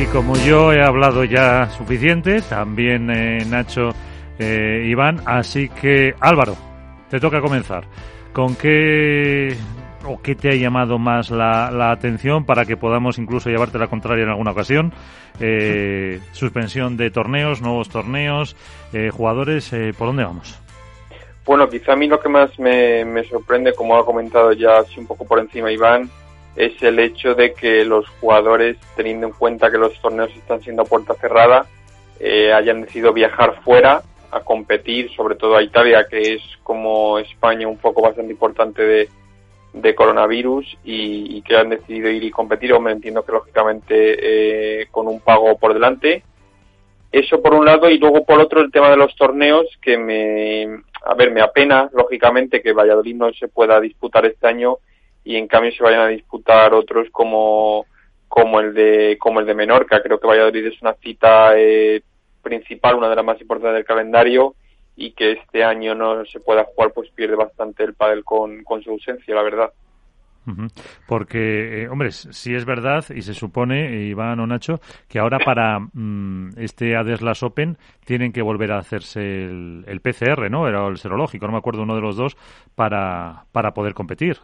Y como yo he hablado ya suficiente, también eh, Nacho, eh, Iván, así que Álvaro, te toca comenzar. ¿Con qué o qué te ha llamado más la, atención para que podamos incluso llevarte la contraria en alguna ocasión? Eh, suspensión de torneos, nuevos torneos, jugadores, ¿por dónde vamos? Bueno, quizá a mí lo que más me, me sorprende, como ha comentado ya así un poco por encima Iván, es el hecho de que los jugadores, teniendo en cuenta que los torneos están siendo a puerta cerrada, eh, hayan decidido viajar fuera a competir, sobre todo a Italia, que es como España un poco bastante importante de, de coronavirus y, que han decidido ir y competir. me entiendo que lógicamente eh, con un pago por delante. Eso por un lado y luego por otro el tema de los torneos que me, a ver, me apena lógicamente que Valladolid no se pueda disputar este año y en cambio se vayan a disputar otros como como el de como el de Menorca creo que Valladolid es una cita eh, principal una de las más importantes del calendario y que este año no se pueda jugar pues pierde bastante el pádel con, con su ausencia la verdad porque, eh, hombre, si es verdad y se supone, Iván o Nacho, que ahora para mm, este Adeslas Open tienen que volver a hacerse el, el, PCR, ¿no? Era el serológico, no me acuerdo uno de los dos, para, para poder competir.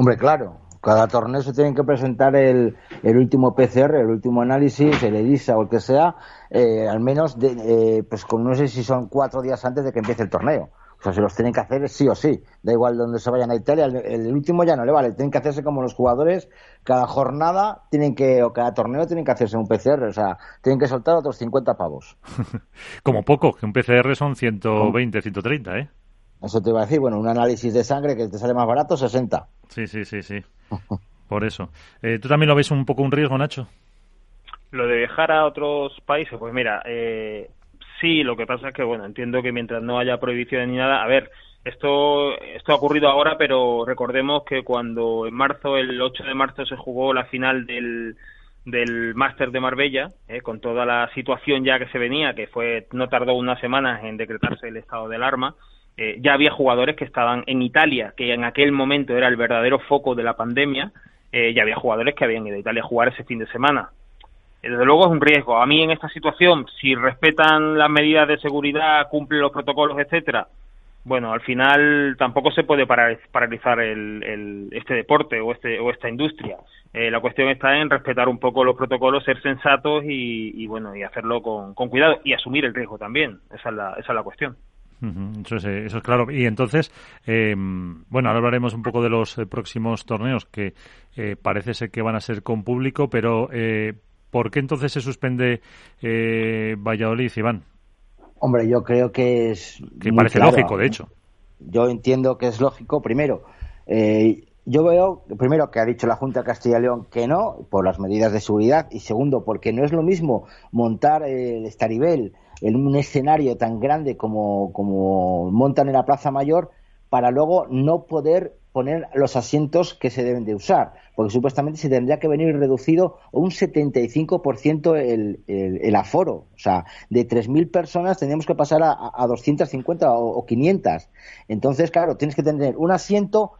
Hombre, claro. Cada torneo se tienen que presentar el, el último PCR, el último análisis, el ELISA o el que sea, eh, al menos, de, eh, pues con no sé si son cuatro días antes de que empiece el torneo. O sea, se los tienen que hacer sí o sí. Da igual donde se vayan a Italia. El, último ya no le vale. Tienen que hacerse como los jugadores. Cada jornada tienen que, o cada torneo tienen que hacerse un PCR. O sea, tienen que soltar otros 50 pavos. como poco, que un PCR son 120, 130, ¿eh? Eso te iba a decir, bueno, un análisis de sangre que te sale más barato, 60. Sí, sí, sí, sí. Por eso. Eh, ¿Tú también lo ves un poco un riesgo, Nacho? Lo de viajar a otros países, pues mira, eh, sí, lo que pasa es que, bueno, entiendo que mientras no haya prohibición ni nada, a ver, esto, esto ha ocurrido ahora, pero recordemos que cuando en marzo, el 8 de marzo, se jugó la final del, del Máster de Marbella, eh, con toda la situación ya que se venía, que fue no tardó unas semanas en decretarse el estado de alarma, eh, ya había jugadores que estaban en Italia, que en aquel momento era el verdadero foco de la pandemia, eh, ya había jugadores que habían ido a Italia a jugar ese fin de semana. Eh, desde luego es un riesgo. A mí en esta situación, si respetan las medidas de seguridad, cumplen los protocolos, etcétera, bueno, al final tampoco se puede paralizar el, este deporte o, este, o esta industria. la cuestión está en respetar un poco los protocolos, ser sensatos y, bueno y hacerlo con, con, cuidado y asumir el riesgo también. Esa es la, esa es la cuestión eso, es, eso, es, claro. Y entonces, eh, bueno, ahora hablaremos un poco de los eh, próximos torneos que eh, parece ser que van a ser con público, pero ¿por qué entonces se suspende Valladolid, Iván? Hombre, yo creo que es. Que parece lógico, de hecho. Yo entiendo que es lógico. Primero, yo veo, primero, que ha dicho la Junta de Castilla y León que no, por las medidas de seguridad, y segundo, porque no es lo mismo montar el Estaribel en un escenario tan grande como, como montan en la Plaza Mayor para luego no poder poner los asientos que se deben de usar, porque supuestamente se tendría que venir reducido un 75% el, el, el aforo, o sea, de 3.000 personas tendríamos que pasar a, a 250 o, o 500. Entonces, claro, tienes que tener un asiento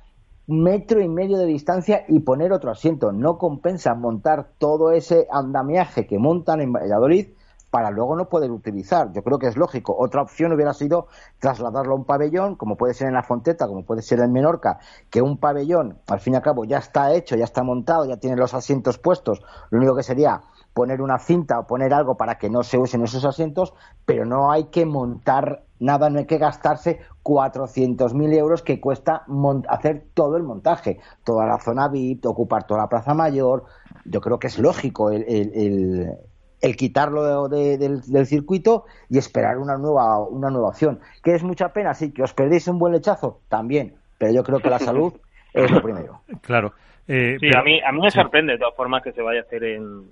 metro y medio de distancia y poner otro asiento. No compensa montar todo ese andamiaje que montan en Valladolid para luego no poder utilizar. Yo creo que es lógico. Otra opción hubiera sido trasladarlo a un pabellón, como puede ser en la Fonteta, como puede ser en Menorca, que un pabellón, al fin y al cabo, ya está hecho, ya está montado, ya tiene los asientos puestos. Lo único que sería poner una cinta o poner algo para que no se usen esos asientos, pero no hay que montar nada, no hay que gastarse 400.000 euros que cuesta hacer todo el montaje, toda la zona VIP, ocupar toda la Plaza Mayor. Yo creo que es lógico el, el quitarlo del, circuito y esperar una nueva, una nueva opción. ¿Que es mucha pena? Sí, que os perdéis un buen lechazo, también, pero yo creo que la salud es lo primero. Claro. Eh, sí, a, mí, a mí me sorprende de todas formas que se vaya a hacer en,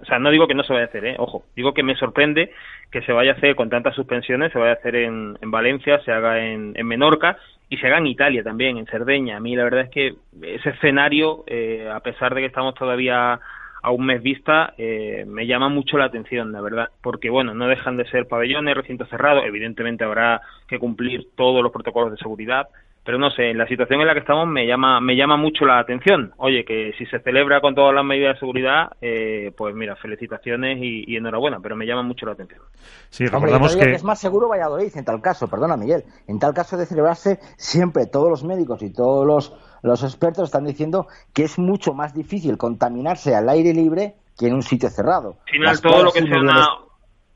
o sea, no digo que no se vaya a hacer, ¿eh? ojo, digo que me sorprende que se vaya a hacer con tantas suspensiones, se vaya a hacer en, en Valencia, se haga en, en, Menorca y se haga en Italia también, en Cerdeña. A mí la verdad es que ese escenario, eh, a pesar de que estamos todavía a un mes vista, eh, me llama mucho la atención, la verdad, porque bueno, no dejan de ser pabellones, recintos cerrados, evidentemente habrá que cumplir todos los protocolos de seguridad, pero no sé, en la situación en la que estamos me llama me llama mucho la atención. Oye, que si se celebra con todas las medidas de seguridad, eh, pues mira, felicitaciones y, enhorabuena, pero me llama mucho la atención. Sí, recordamos que... es más seguro Valladolid en tal caso, perdona Miguel, en tal caso de celebrarse siempre todos los médicos y todos los, los expertos están diciendo que es mucho más difícil contaminarse al aire libre que en un sitio cerrado. Al final todo lo que sea una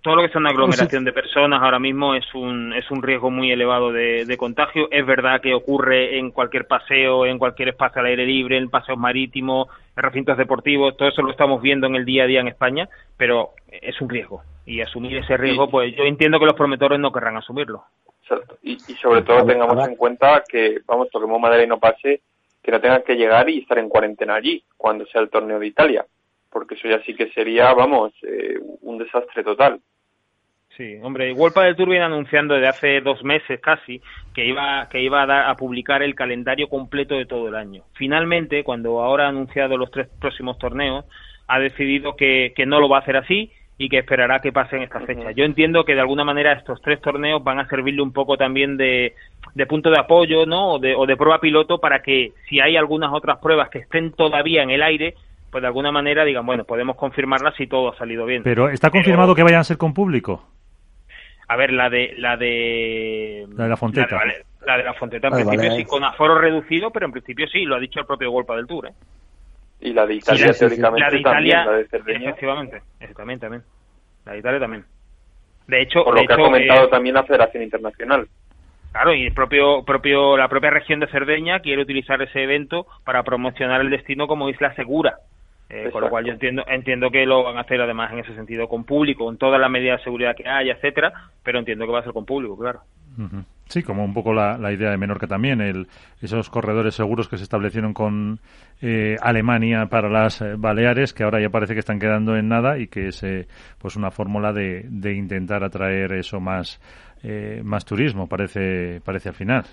todo lo que sea una aglomeración de personas ahora mismo es un, es un riesgo muy elevado de, contagio. Es verdad que ocurre en cualquier paseo, en cualquier espacio al aire libre, en paseos marítimos, en recintos deportivos, todo eso lo estamos viendo en el día a día en España, pero es un riesgo. Y asumir ese riesgo, pues yo entiendo que los promotores no querrán asumirlo. Exacto. Y, sobre todo tengamos en cuenta que, vamos, toquemos madera y no pase, que no tengan que llegar y estar en cuarentena allí cuando sea el torneo de Italia, porque eso ya sí que sería, vamos, eh, un desastre total. Sí, hombre, Wolpa del Tour viene anunciando desde hace dos meses casi que iba, que iba a, dar, a publicar el calendario completo de todo el año. Finalmente, cuando ahora ha anunciado los tres próximos torneos, ha decidido que, que no lo va a hacer así y que esperará que pasen estas fechas. Yo entiendo que de alguna manera estos tres torneos van a servirle un poco también de, de punto de apoyo ¿no? o, de, o de prueba piloto para que si hay algunas otras pruebas que estén todavía en el aire, pues de alguna manera digan, bueno, podemos confirmarlas si todo ha salido bien. Pero ¿está confirmado que vayan a ser con público? A ver, la de la de la de la Fonteta. La de, la Fonteta en principio sí, con aforo reducido, pero en principio sí, lo ha dicho el propio Golpa del Tour. ¿eh? Y la de Italia, teóricamente, la de Italia, también, la de efectivamente, también, también. La de Italia también. De hecho, por lo que ha comentado eh, también la Federación Internacional. Claro, y el propio, propio, la propia región de Cerdeña quiere utilizar ese evento para promocionar el destino como isla segura. Eh, con lo cual yo entiendo entiendo que lo van a hacer además en ese sentido con público, con todas las medidas de seguridad que haya, etcétera, pero entiendo que va a ser con público, claro. Sí, como un poco la, idea de Menorca también, el, esos corredores seguros que se establecieron con eh, Alemania para las eh, Baleares, que ahora ya parece que están quedando en nada y que es pues una fórmula de, de intentar atraer eso más más turismo, parece parece al final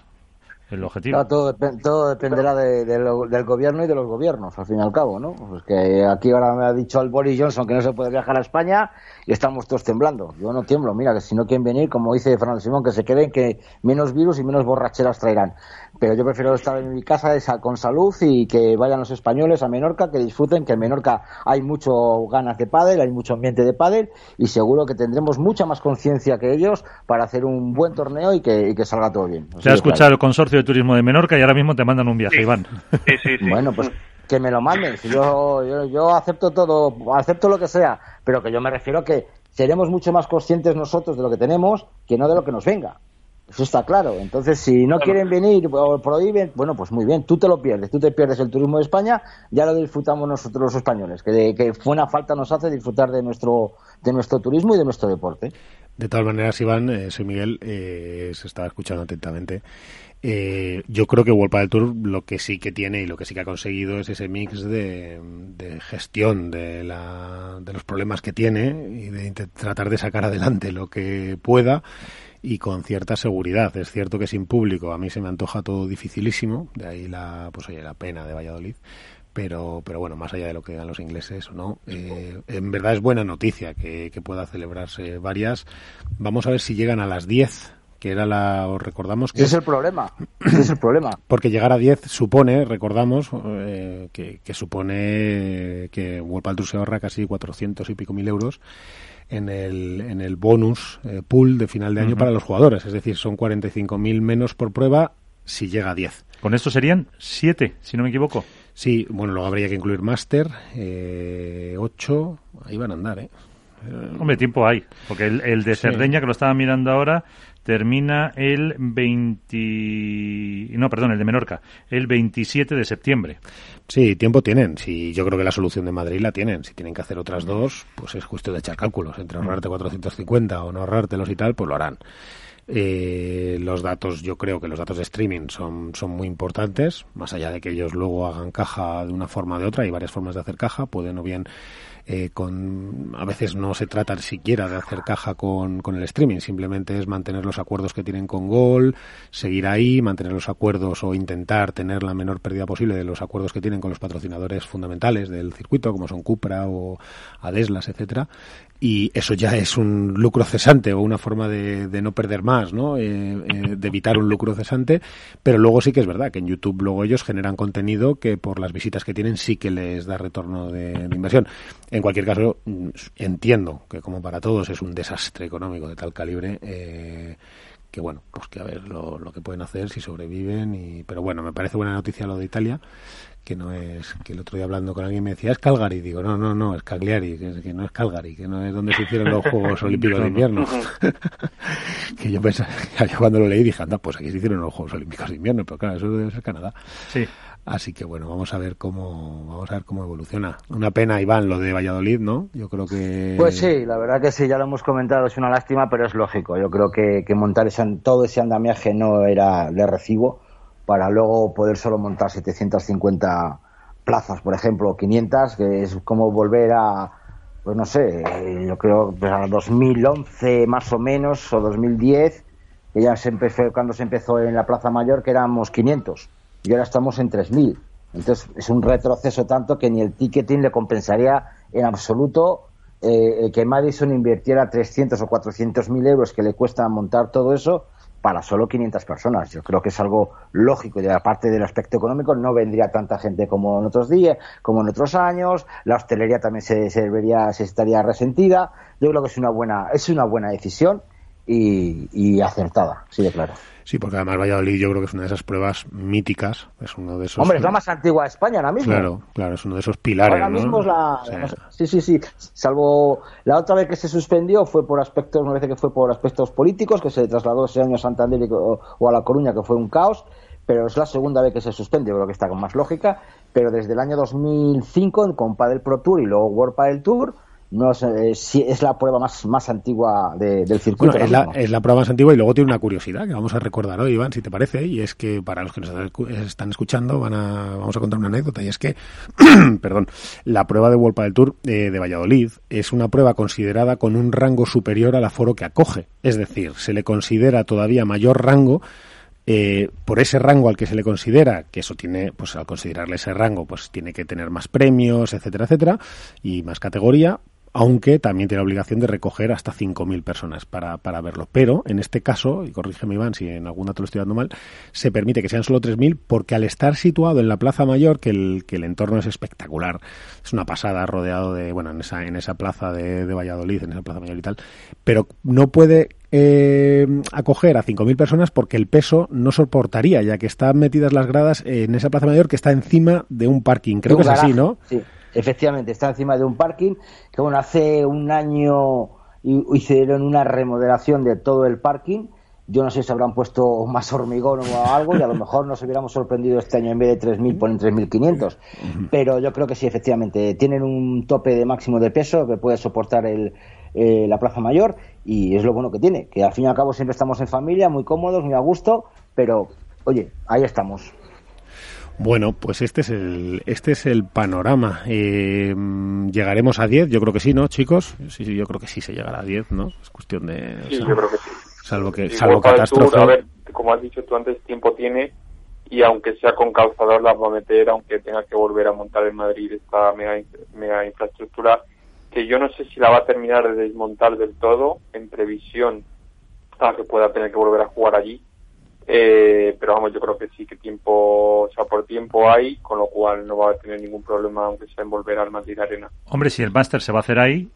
el objetivo. todo, todo, dependerá del gobierno y de los gobiernos, al fin y al cabo, ¿no? Pues que aquí ahora me ha dicho el Boris Johnson que no se puede viajar a España y estamos todos temblando. Yo no tiemblo, mira, que si no quieren venir, como dice Fernando Simón, que se queden, que menos virus y menos borracheras traerán pero yo prefiero estar en mi casa con salud y que vayan los españoles a Menorca, que disfruten, que en Menorca hay mucho ganas de pádel, hay mucho ambiente de pádel y seguro que tendremos mucha más conciencia que ellos para hacer un buen torneo y que, salga todo bien. Se ha escuchado el Consorcio de Turismo de Menorca y ahora mismo te mandan un viaje, Iván. Sí, sí, sí. Bueno, pues que me lo manden. Yo, yo, yo acepto todo, acepto lo que sea, pero que yo me refiero a que seremos mucho más conscientes nosotros de lo que tenemos que no de lo que nos venga. Eso está claro. Entonces, si no quieren venir o prohíben, bueno, pues muy bien, tú te lo pierdes, tú te pierdes el turismo de España, ya lo disfrutamos nosotros los españoles, que, de, que buena falta nos hace disfrutar de nuestro, de nuestro turismo y de nuestro deporte. De todas maneras, Iván, eh, soy Miguel, eh, se estaba escuchando atentamente. Eh, yo creo que World del Tour lo que sí que tiene y lo que sí que ha conseguido es ese mix de, gestión de, la, de los problemas que tiene y de tratar de sacar adelante lo que pueda y con cierta seguridad. Es cierto que sin público a mí se me antoja todo dificilísimo, de ahí la, pues oye, la pena de Valladolid. Pero, pero bueno, más allá de lo que digan los ingleses o no, eh, en verdad es buena noticia que, que pueda celebrarse varias. Vamos a ver si llegan a las 10 que era la, os recordamos que... Es el problema, es el problema. Porque llegar a 10 supone, recordamos, eh, que, que, supone que World se ahorra casi 400 y pico mil euros en el, en el bonus eh, pool de final de año para los jugadores. Es decir, son 45.000 menos por prueba si llega a 10. Con esto serían 7, si no me equivoco. Sí, bueno, luego habría que incluir máster, eh, 8, ahí van a andar, ¿eh? Hombre, tiempo hay, porque el, el de Cerdeña, que lo estaba mirando ahora, termina el 20... No, perdón, el de Menorca, el 27 de septiembre. Sí, tiempo tienen. Sí, yo creo que la solución de Madrid la tienen. Si tienen que hacer otras dos, pues es justo de echar cálculos. Entre ahorrarte 450 o no ahorrártelos y tal, pues lo harán. Eh, los datos, yo creo que los datos de streaming son, son muy importantes, más allá de que ellos luego hagan caja de una forma o de otra, hay varias formas de hacer caja, pueden o bien eh, con, a veces no se trata siquiera de hacer caja con, con el streaming, simplemente es mantener los acuerdos que tienen con Gol, seguir ahí, mantener los acuerdos o intentar tener la menor pérdida posible de los acuerdos que tienen con los patrocinadores fundamentales del circuito, como son Cupra o Adeslas, etcétera, y eso ya es un lucro cesante o una forma de, de no perder más, ¿no? Eh, eh, de evitar un lucro cesante, pero luego sí que es verdad que en YouTube luego ellos generan contenido que por las visitas que tienen sí que les da retorno de, de inversión. En cualquier caso, mm, entiendo que como para todos es un desastre económico de tal calibre. Eh, que bueno, pues que a ver lo, lo, que pueden hacer si sobreviven y pero bueno, me parece buena noticia lo de Italia, que no es que el otro día hablando con alguien me decía es Calgary, digo, no, no, no, es Cagliari, que, que no es Calgary, que no es donde se hicieron los Juegos Olímpicos de Invierno. que yo pensaba, yo cuando lo leí dije, anda, pues aquí se hicieron los Juegos Olímpicos de Invierno, pero claro, eso debe ser Canadá. Sí. Así que bueno, vamos a ver cómo vamos a ver cómo evoluciona. Una pena, Iván, lo de Valladolid, ¿no? Yo creo que Pues sí, la verdad que sí, ya lo hemos comentado, es una lástima, pero es lógico. Yo creo que, que montar ese, todo ese andamiaje no era de recibo para luego poder solo montar 750 plazas, por ejemplo, 500, que es como volver a pues no sé, yo creo pues a 2011 más o menos o 2010, que ya se empezó cuando se empezó en la Plaza Mayor que éramos 500 y ahora estamos en 3.000. Entonces es un retroceso tanto que ni el ticketing le compensaría en absoluto eh, que Madison invirtiera 300 o 400 mil euros que le cuesta montar todo eso para solo 500 personas. Yo creo que es algo lógico y aparte del aspecto económico no vendría tanta gente como en otros días, como en otros años. La hostelería también se, se se estaría resentida. Yo creo que es una buena, es una buena decisión y, y acertada, sí de claro. Sí, porque además Valladolid yo creo que es una de esas pruebas míticas, es uno de esos... Hombre, es la más antigua de España ahora mismo. Claro, claro, es uno de esos pilares, Ahora ¿no? mismo es la... O sea, sí, sí, sí, salvo la otra vez que se suspendió fue por aspectos, me parece que fue por aspectos políticos, que se trasladó ese año a Santander o, o a La Coruña, que fue un caos, pero es la segunda vez que se suspende, creo que está con más lógica, pero desde el año 2005 con Padel Pro Tour y luego World Padel Tour, no sé, eh, es la prueba más, más antigua de- del circuito. Bueno, es, la, es la prueba más antigua y luego tiene una curiosidad que vamos a recordar hoy, Iván, si te parece, y es que para los que nos están escuchando van a, vamos a contar una anécdota y es que, perdón, la prueba de World del Tour eh, de Valladolid es una prueba considerada con un rango superior al aforo que acoge, es decir, se le considera todavía mayor rango eh, por ese rango al que se le considera, que eso tiene, pues al considerarle ese rango, pues tiene que tener más premios, etcétera, etcétera, y más categoría, aunque también tiene la obligación de recoger hasta 5.000 personas para, para verlo. Pero en este caso, y corrígeme Iván si en alguna te lo estoy dando mal, se permite que sean solo 3.000 porque al estar situado en la Plaza Mayor, que el, que el entorno es espectacular, es una pasada rodeado de, bueno, en esa, en esa plaza de, de Valladolid, en esa Plaza Mayor y tal, pero no puede eh, acoger a 5.000 personas porque el peso no soportaría, ya que están metidas las gradas en esa Plaza Mayor que está encima de un parking. Creo que es así, ¿no? Sí, efectivamente, está encima de un parking que, bueno, hace un año hi- hicieron una remodelación de todo el parking. Yo no sé si habrán puesto más hormigón o algo y a lo mejor nos hubiéramos sorprendido este año en vez de 3.000 ponen 3.500. Pero yo creo que sí, efectivamente, tienen un tope de máximo de peso que puede soportar el, eh, la Plaza Mayor y es lo bueno que tiene, que al fin y al cabo siempre estamos en familia, muy cómodos, muy a gusto, pero oye, ahí estamos. Bueno, pues este es el, este es el panorama. Eh, llegaremos a 10, yo creo que sí, ¿no, chicos? Sí, sí, yo creo que sí se llegará a 10, ¿no? Es cuestión de... Sí, o sea, yo creo que sí. Salvo que, Y salvo catástrofe. a ver, como has dicho tú antes, tiempo tiene y aunque sea con calzador las va a meter, aunque tenga que volver a montar en Madrid esta mega, mega infraestructura, que yo no sé si la va a terminar de desmontar del todo en previsión a que pueda tener que volver a jugar allí. Eh, pero vamos, yo creo que sí, que tiempo, o sea, por tiempo hay, con lo cual no va a tener ningún problema, aunque sea en volver al Madrid Arena. Hombre, si el máster se va a hacer ahí,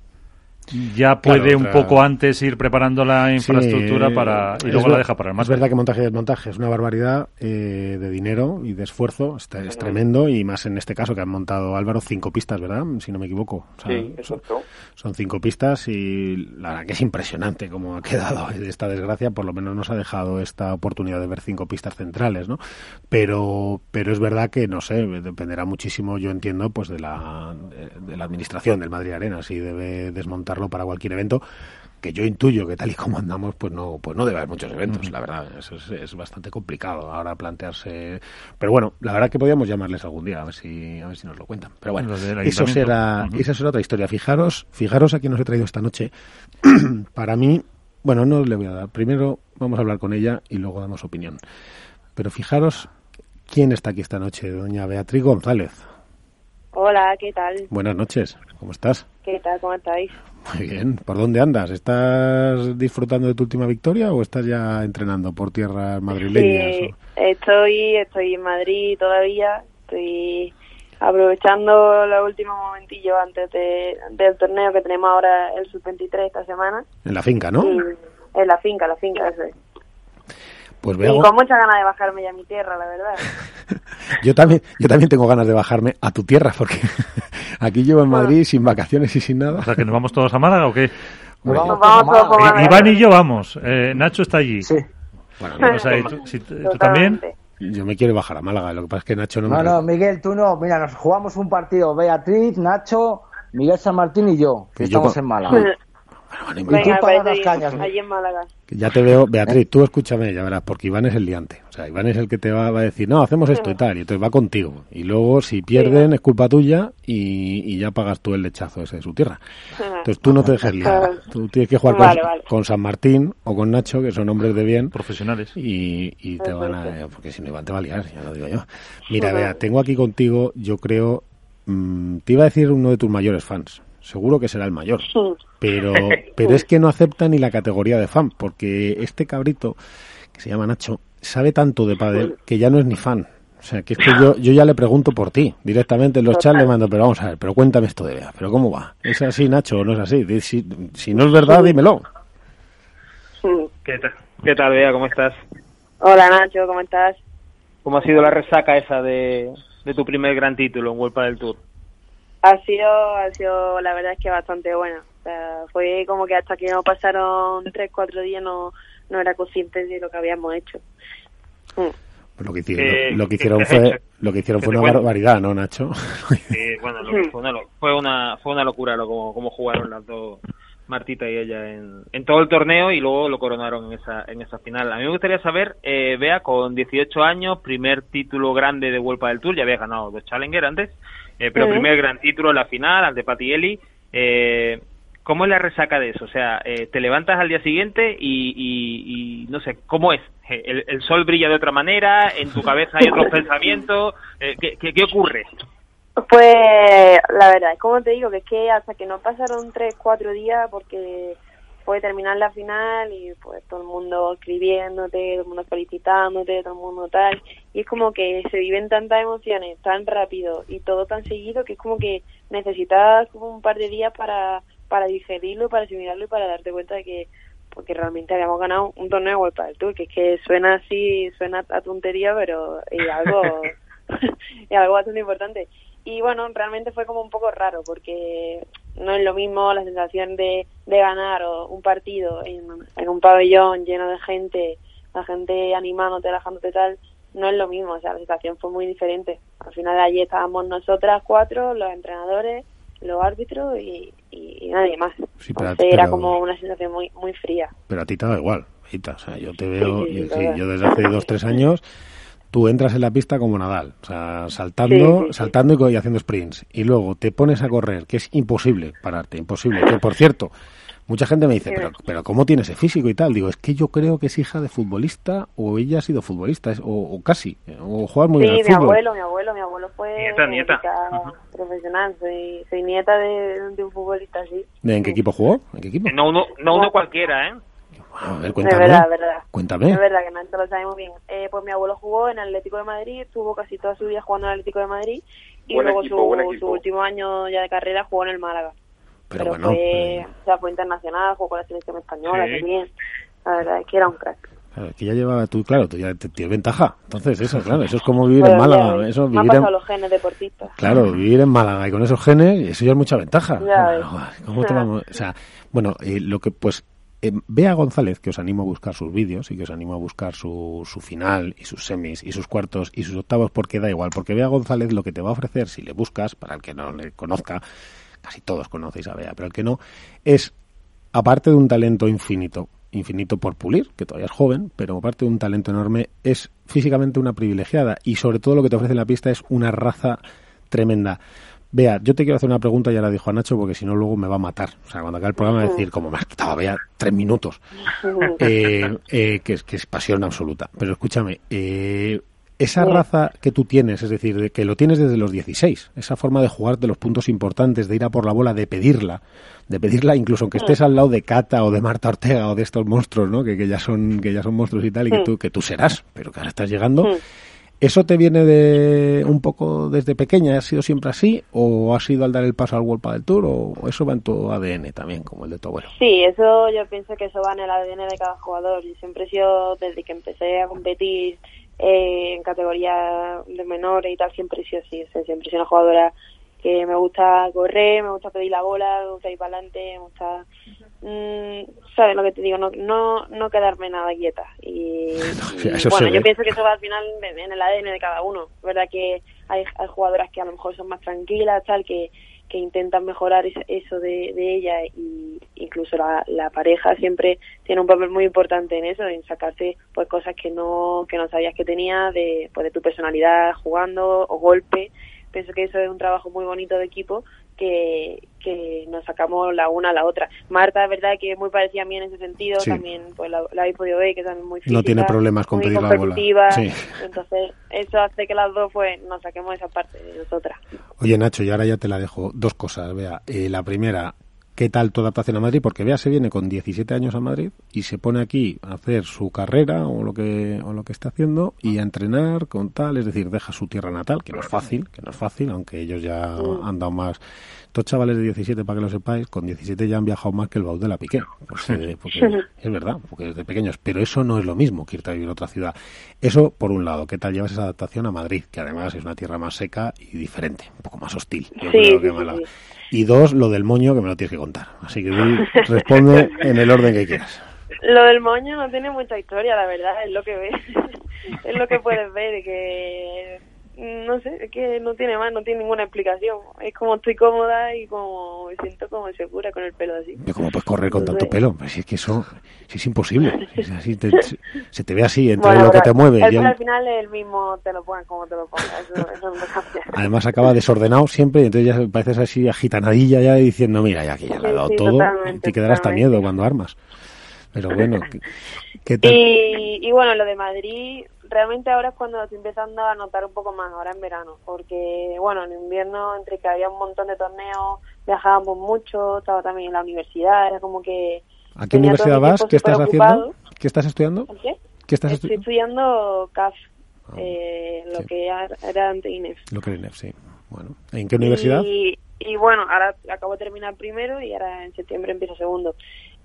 ya puede Claro, un otra- poco antes ir preparando la infraestructura Sí, para y es luego la deja para el Es máster. verdad que montaje y desmontaje es una barbaridad eh, de dinero y de esfuerzo, está, es tremendo y más en este caso que han montado Álvaro cinco pistas, ¿verdad? Si no me equivoco. O sea, Sí, son, exacto. son cinco pistas y la verdad que es impresionante cómo ha quedado esta desgracia, por lo menos nos ha dejado esta oportunidad de ver cinco pistas centrales, ¿no? Pero, pero es verdad que, no sé, dependerá muchísimo, yo entiendo, pues de la, de, de la administración del Madrid Arena, si debe para cualquier evento porque yo intuyo que tal y como andamos, pues no, pues no debe haber muchos eventos, la verdad. Eso es, es, bastante complicado ahora plantearse. Pero bueno, la verdad que podríamos llamarles algún día a ver si, a ver si nos lo cuentan. Pero bueno, eso será, esa será otra historia. Fijaros, fijaros a quién nos he traído esta noche. Para mí, bueno, no le voy a dar. Primero vamos a hablar con ella y luego damos opinión. Pero fijaros quién está aquí esta noche, doña Beatriz González. Hola, ¿qué tal? Buenas noches, ¿cómo estás? ¿Qué tal? ¿Cómo estáis? Muy bien, ¿por dónde andas? ¿Estás disfrutando de tu última victoria o estás ya entrenando por tierras madrileñas? Sí, estoy, estoy en Madrid todavía, estoy aprovechando los últimos momentillos antes del torneo que tenemos ahora el sub-23 esta semana. En la finca, ¿no? en la finca, la finca, eso es. Pues y con mucha ganas de bajarme ya a mi tierra, la verdad. yo también, yo también tengo ganas de bajarme a tu tierra, porque aquí llevo en Madrid sin vacaciones y sin nada. O sea, que nos vamos todos a Málaga o qué? Nos vamos, todos a Iván y yo vamos. Eh, Nacho está allí. Sí. Bueno, o sea, ¿tú, ¿tú, también? Yo me quiero bajar a Málaga, lo que pasa es que Nacho no, no me... No, Miguel, tú no. Mira, nos jugamos un partido. Beatriz, Nacho, Miguel San Martín y yo, que estamos en Málaga. Venga, pues, cañas, allí en Málaga. Ya te veo, Beatriz, tú escúchame, ya verás, porque Iván es el liante. O sea, Iván es el que te va, a decir, no, hacemos esto y tal, y entonces va contigo. Y luego, si pierden, es culpa tuya y, ya pagas tú el lechazo ese de su tierra. Entonces tú no te dejes liar. Tú tienes que jugar con, San Martín o con Nacho, que son hombres de bien. Profesionales. Y, te van a. Porque si no, Iván te va a liar, ya lo digo yo. Mira, vea, tengo aquí contigo, yo creo. Mm, te iba a decir uno de tus mayores fans seguro que será el mayor. Pero, pero es que no acepta ni la categoría de fan, porque este cabrito, que se llama Nacho, sabe tanto de pádel que ya no es ni fan. O sea, que es que yo, yo ya le pregunto por ti, directamente en los chats le mando, pero vamos a ver, pero cuéntame esto de Bea, pero ¿cómo va? ¿Es así, Nacho, o no es así? Si, si no es verdad, dímelo. ¿Qué tal, ¿Qué tal, Bea? ¿Cómo estás? Hola, Nacho, ¿cómo estás? ¿Cómo ha sido la resaca esa de, de tu primer gran título en World del Tour? Ha sido, ha sido la verdad es que bastante buena. O sea, fue como que hasta que no pasaron tres, cuatro días no, no era consciente de lo que habíamos hecho. Mm. Pues lo que hicieron, eh, lo que hicieron fue lo que hicieron fue una barbaridad, ¿no, Nacho? Sí, bueno, fue, una, fue una fue una locura lo como, como jugaron las dos Martita y ella en, en todo el torneo y luego lo coronaron en esa en esa final. A mí me gustaría saber, eh, Bea, con 18 años, primer título grande de Vuelta del Tour, ya había ganado dos Challenger antes, eh, pero primer gran título la final, al de Patielli. Eh, ¿Cómo es la resaca de eso? O sea, eh, te levantas al día siguiente y, no sé, ¿cómo es? El, sol brilla de otra manera, en tu cabeza hay otros pensamientos, ¿qué, qué, ocurre? Pues la verdad, es como te digo, que es que hasta que no pasaron tres, cuatro días, porque puede terminar la final y pues todo el mundo escribiéndote, todo el mundo felicitándote, todo el mundo tal. Y es como que se viven tantas emociones tan rápido y todo tan seguido que es como que necesitas un par de días para, para digerirlo, para asimilarlo y para darte cuenta de que porque realmente habíamos ganado un torneo de World del Tour, que es que suena así, suena a tontería, pero es algo, es algo bastante importante. Y bueno, realmente fue como un poco raro, porque no es lo mismo la sensación de, de ganar un partido en, un pabellón lleno de gente, la gente animándote, relajándote tal, no es lo mismo, o sea, la situación fue muy diferente. Al final allí estábamos nosotras cuatro, los entrenadores, los árbitros y, y, nadie más. Sí, era como una sensación muy muy fría. Pero a ti te da igual, o sea, yo te veo, yo desde hace dos, tres años tú entras en la pista como Nadal, o sea, saltando, saltando y haciendo sprints, y luego te pones a correr, que es imposible pararte, imposible. Que por cierto, mucha gente me dice, pero, pero ¿cómo tiene ese físico y tal? Digo, es que yo creo que es hija de futbolista o ella ha sido futbolista, o, casi, o juega muy bien al mi abuelo, mi abuelo, mi abuelo fue nieta, profesional, soy, soy nieta de, un futbolista así. ¿En qué equipo jugó? ¿En qué equipo? No uno, no uno cualquiera, ¿eh? A ver, cuéntame. Es verdad, verdad. Cuéntame. Es verdad que no lo sabemos bien. Eh, pues mi abuelo jugó en Atlético de Madrid, estuvo casi toda su vida jugando en Atlético de Madrid y luego su, su, último año ya de carrera jugó en el Málaga. Pero, bueno, fue, o sea, fue internacional, jugó con la selección española también. La verdad es que era un crack. Claro, que ya llevaba tú, claro, tú ya tienes ventaja. Entonces, eso, claro, eso es como vivir en Málaga. eso, me vivir han los genes deportistas. Claro, vivir en Málaga y con esos genes, eso ya es mucha ventaja. ¿Cómo te vamos? O sea, bueno, eh, lo que, pues, eh, Bea González, que os animo a buscar sus vídeos y que os animo a buscar su, su final y sus semis y sus cuartos y sus octavos, porque da igual, porque Bea González lo que te va a ofrecer, si le buscas, para el que no le conozca, casi todos conocéis a Bea, pero el que no, es aparte de un talento infinito, infinito por pulir, que todavía es joven, pero aparte de un talento enorme, es físicamente una privilegiada y sobre todo lo que te ofrece en la pista es una raza tremenda. Vea, yo te quiero hacer una pregunta, ya la dijo a Nacho, porque si no luego me va a matar. O sea, cuando acabe el programa, va a decir, como me has quitado, vea, tres minutos. Eh, eh, que, es, que es pasión absoluta. Pero escúchame, eh, esa raza que tú tienes, es decir, de que lo tienes desde los 16, esa forma de jugar de los puntos importantes, de ir a por la bola, de pedirla, de pedirla incluso aunque estés al lado de Cata o de Marta Ortega o de estos monstruos, ¿no? Que, que ya son que ya son monstruos y tal y que tú que tú serás, pero que ahora estás llegando. ¿Eso te viene de un poco desde pequeña? ¿Ha sido siempre así? ¿O has ido al dar el paso al World del Tour? ¿O eso va en tu ADN también, como el de tu? Sí, eso yo pienso que eso va en el ADN de cada jugador. y siempre he sido, desde que empecé a competir eh, en categoría de menores y tal, siempre he sido así. O sea, siempre he sido una jugadora que me gusta correr, me gusta pedir la bola, me gusta ir para adelante, me gusta, ¿sabes lo que te digo? No, no, no quedarme nada quieta. Y, bueno, yo pienso que eso va al final en el ADN de cada uno. Es verdad que hay, hay jugadoras que a lo mejor son más tranquilas, tal, que, que intentan mejorar eso de, de ella y incluso la, la pareja siempre tiene un papel muy importante en eso, en sacarte pues cosas que no que no sabías que tenía de pues de tu personalidad jugando o golpe pienso que eso es un trabajo muy bonito de equipo que, que nos sacamos la una a la otra. Marta, es verdad que es muy parecida a mí en ese sentido, también pues la, habéis podido ver, que es muy física, No tiene problemas con pedir la bola. Entonces, eso hace que las dos pues nos saquemos esa parte de nosotras. Oye, Nacho, y ahora ya te la dejo. Dos cosas, vea. Eh, la primera, qué tal tu adaptación a Madrid, porque vea se viene con 17 años a Madrid y se pone aquí a hacer su carrera o lo que o lo que está haciendo y a entrenar con tal, es decir, deja su tierra natal, que no es fácil, que no es fácil, aunque ellos ya han dado más. Estos chavales de 17, para que lo sepáis, con 17 ya han viajado más que el baúl de la Piqué, pues, eh, porque es verdad, porque desde pequeños, pero eso no es lo mismo que irte a vivir a otra ciudad. Eso por un lado, ¿qué tal llevas esa adaptación a Madrid, que además es una tierra más seca y diferente, un poco más hostil. Yo creo que y dos, lo del moño, que me lo tienes que contar. Así que responde en el orden que quieras. Lo del moño no tiene mucha historia, la verdad, es lo que ves, es lo que puedes ver, que no sé, es que no tiene más, no tiene ninguna explicación. Es como estoy cómoda y como me siento como segura con el pelo así. ¿Cómo puedes correr con tanto pelo? Pues si es que eso si es imposible. se te ve así, entre lo que te mueve. y al final el mismo te lo pongan como te lo pongas. Eso, eso no cambia. Además acaba desordenado siempre y entonces ya pareces así agitanadilla ya diciendo, mira, ya que ya le he dado todo. Y te quedará hasta miedo cuando armas. Pero bueno, ¿qué, tal? Y, y bueno, lo de Madrid, realmente ahora es cuando estoy empezando a notar un poco más, ahora en verano, porque bueno, en invierno entre que había un montón de torneos, viajábamos mucho, estaba también en la universidad, era como que... ¿A qué universidad vas? ¿Qué estás haciendo? ¿Qué estás estudiando? ¿Qué? ¿Qué estás Estoy estudiando CAF, ah, eh, lo que era antes INEF. Lo que era INEF, sí. Bueno, ¿en qué universidad? Y, y bueno, ahora acabo de terminar primero y ahora en septiembre empiezo segundo.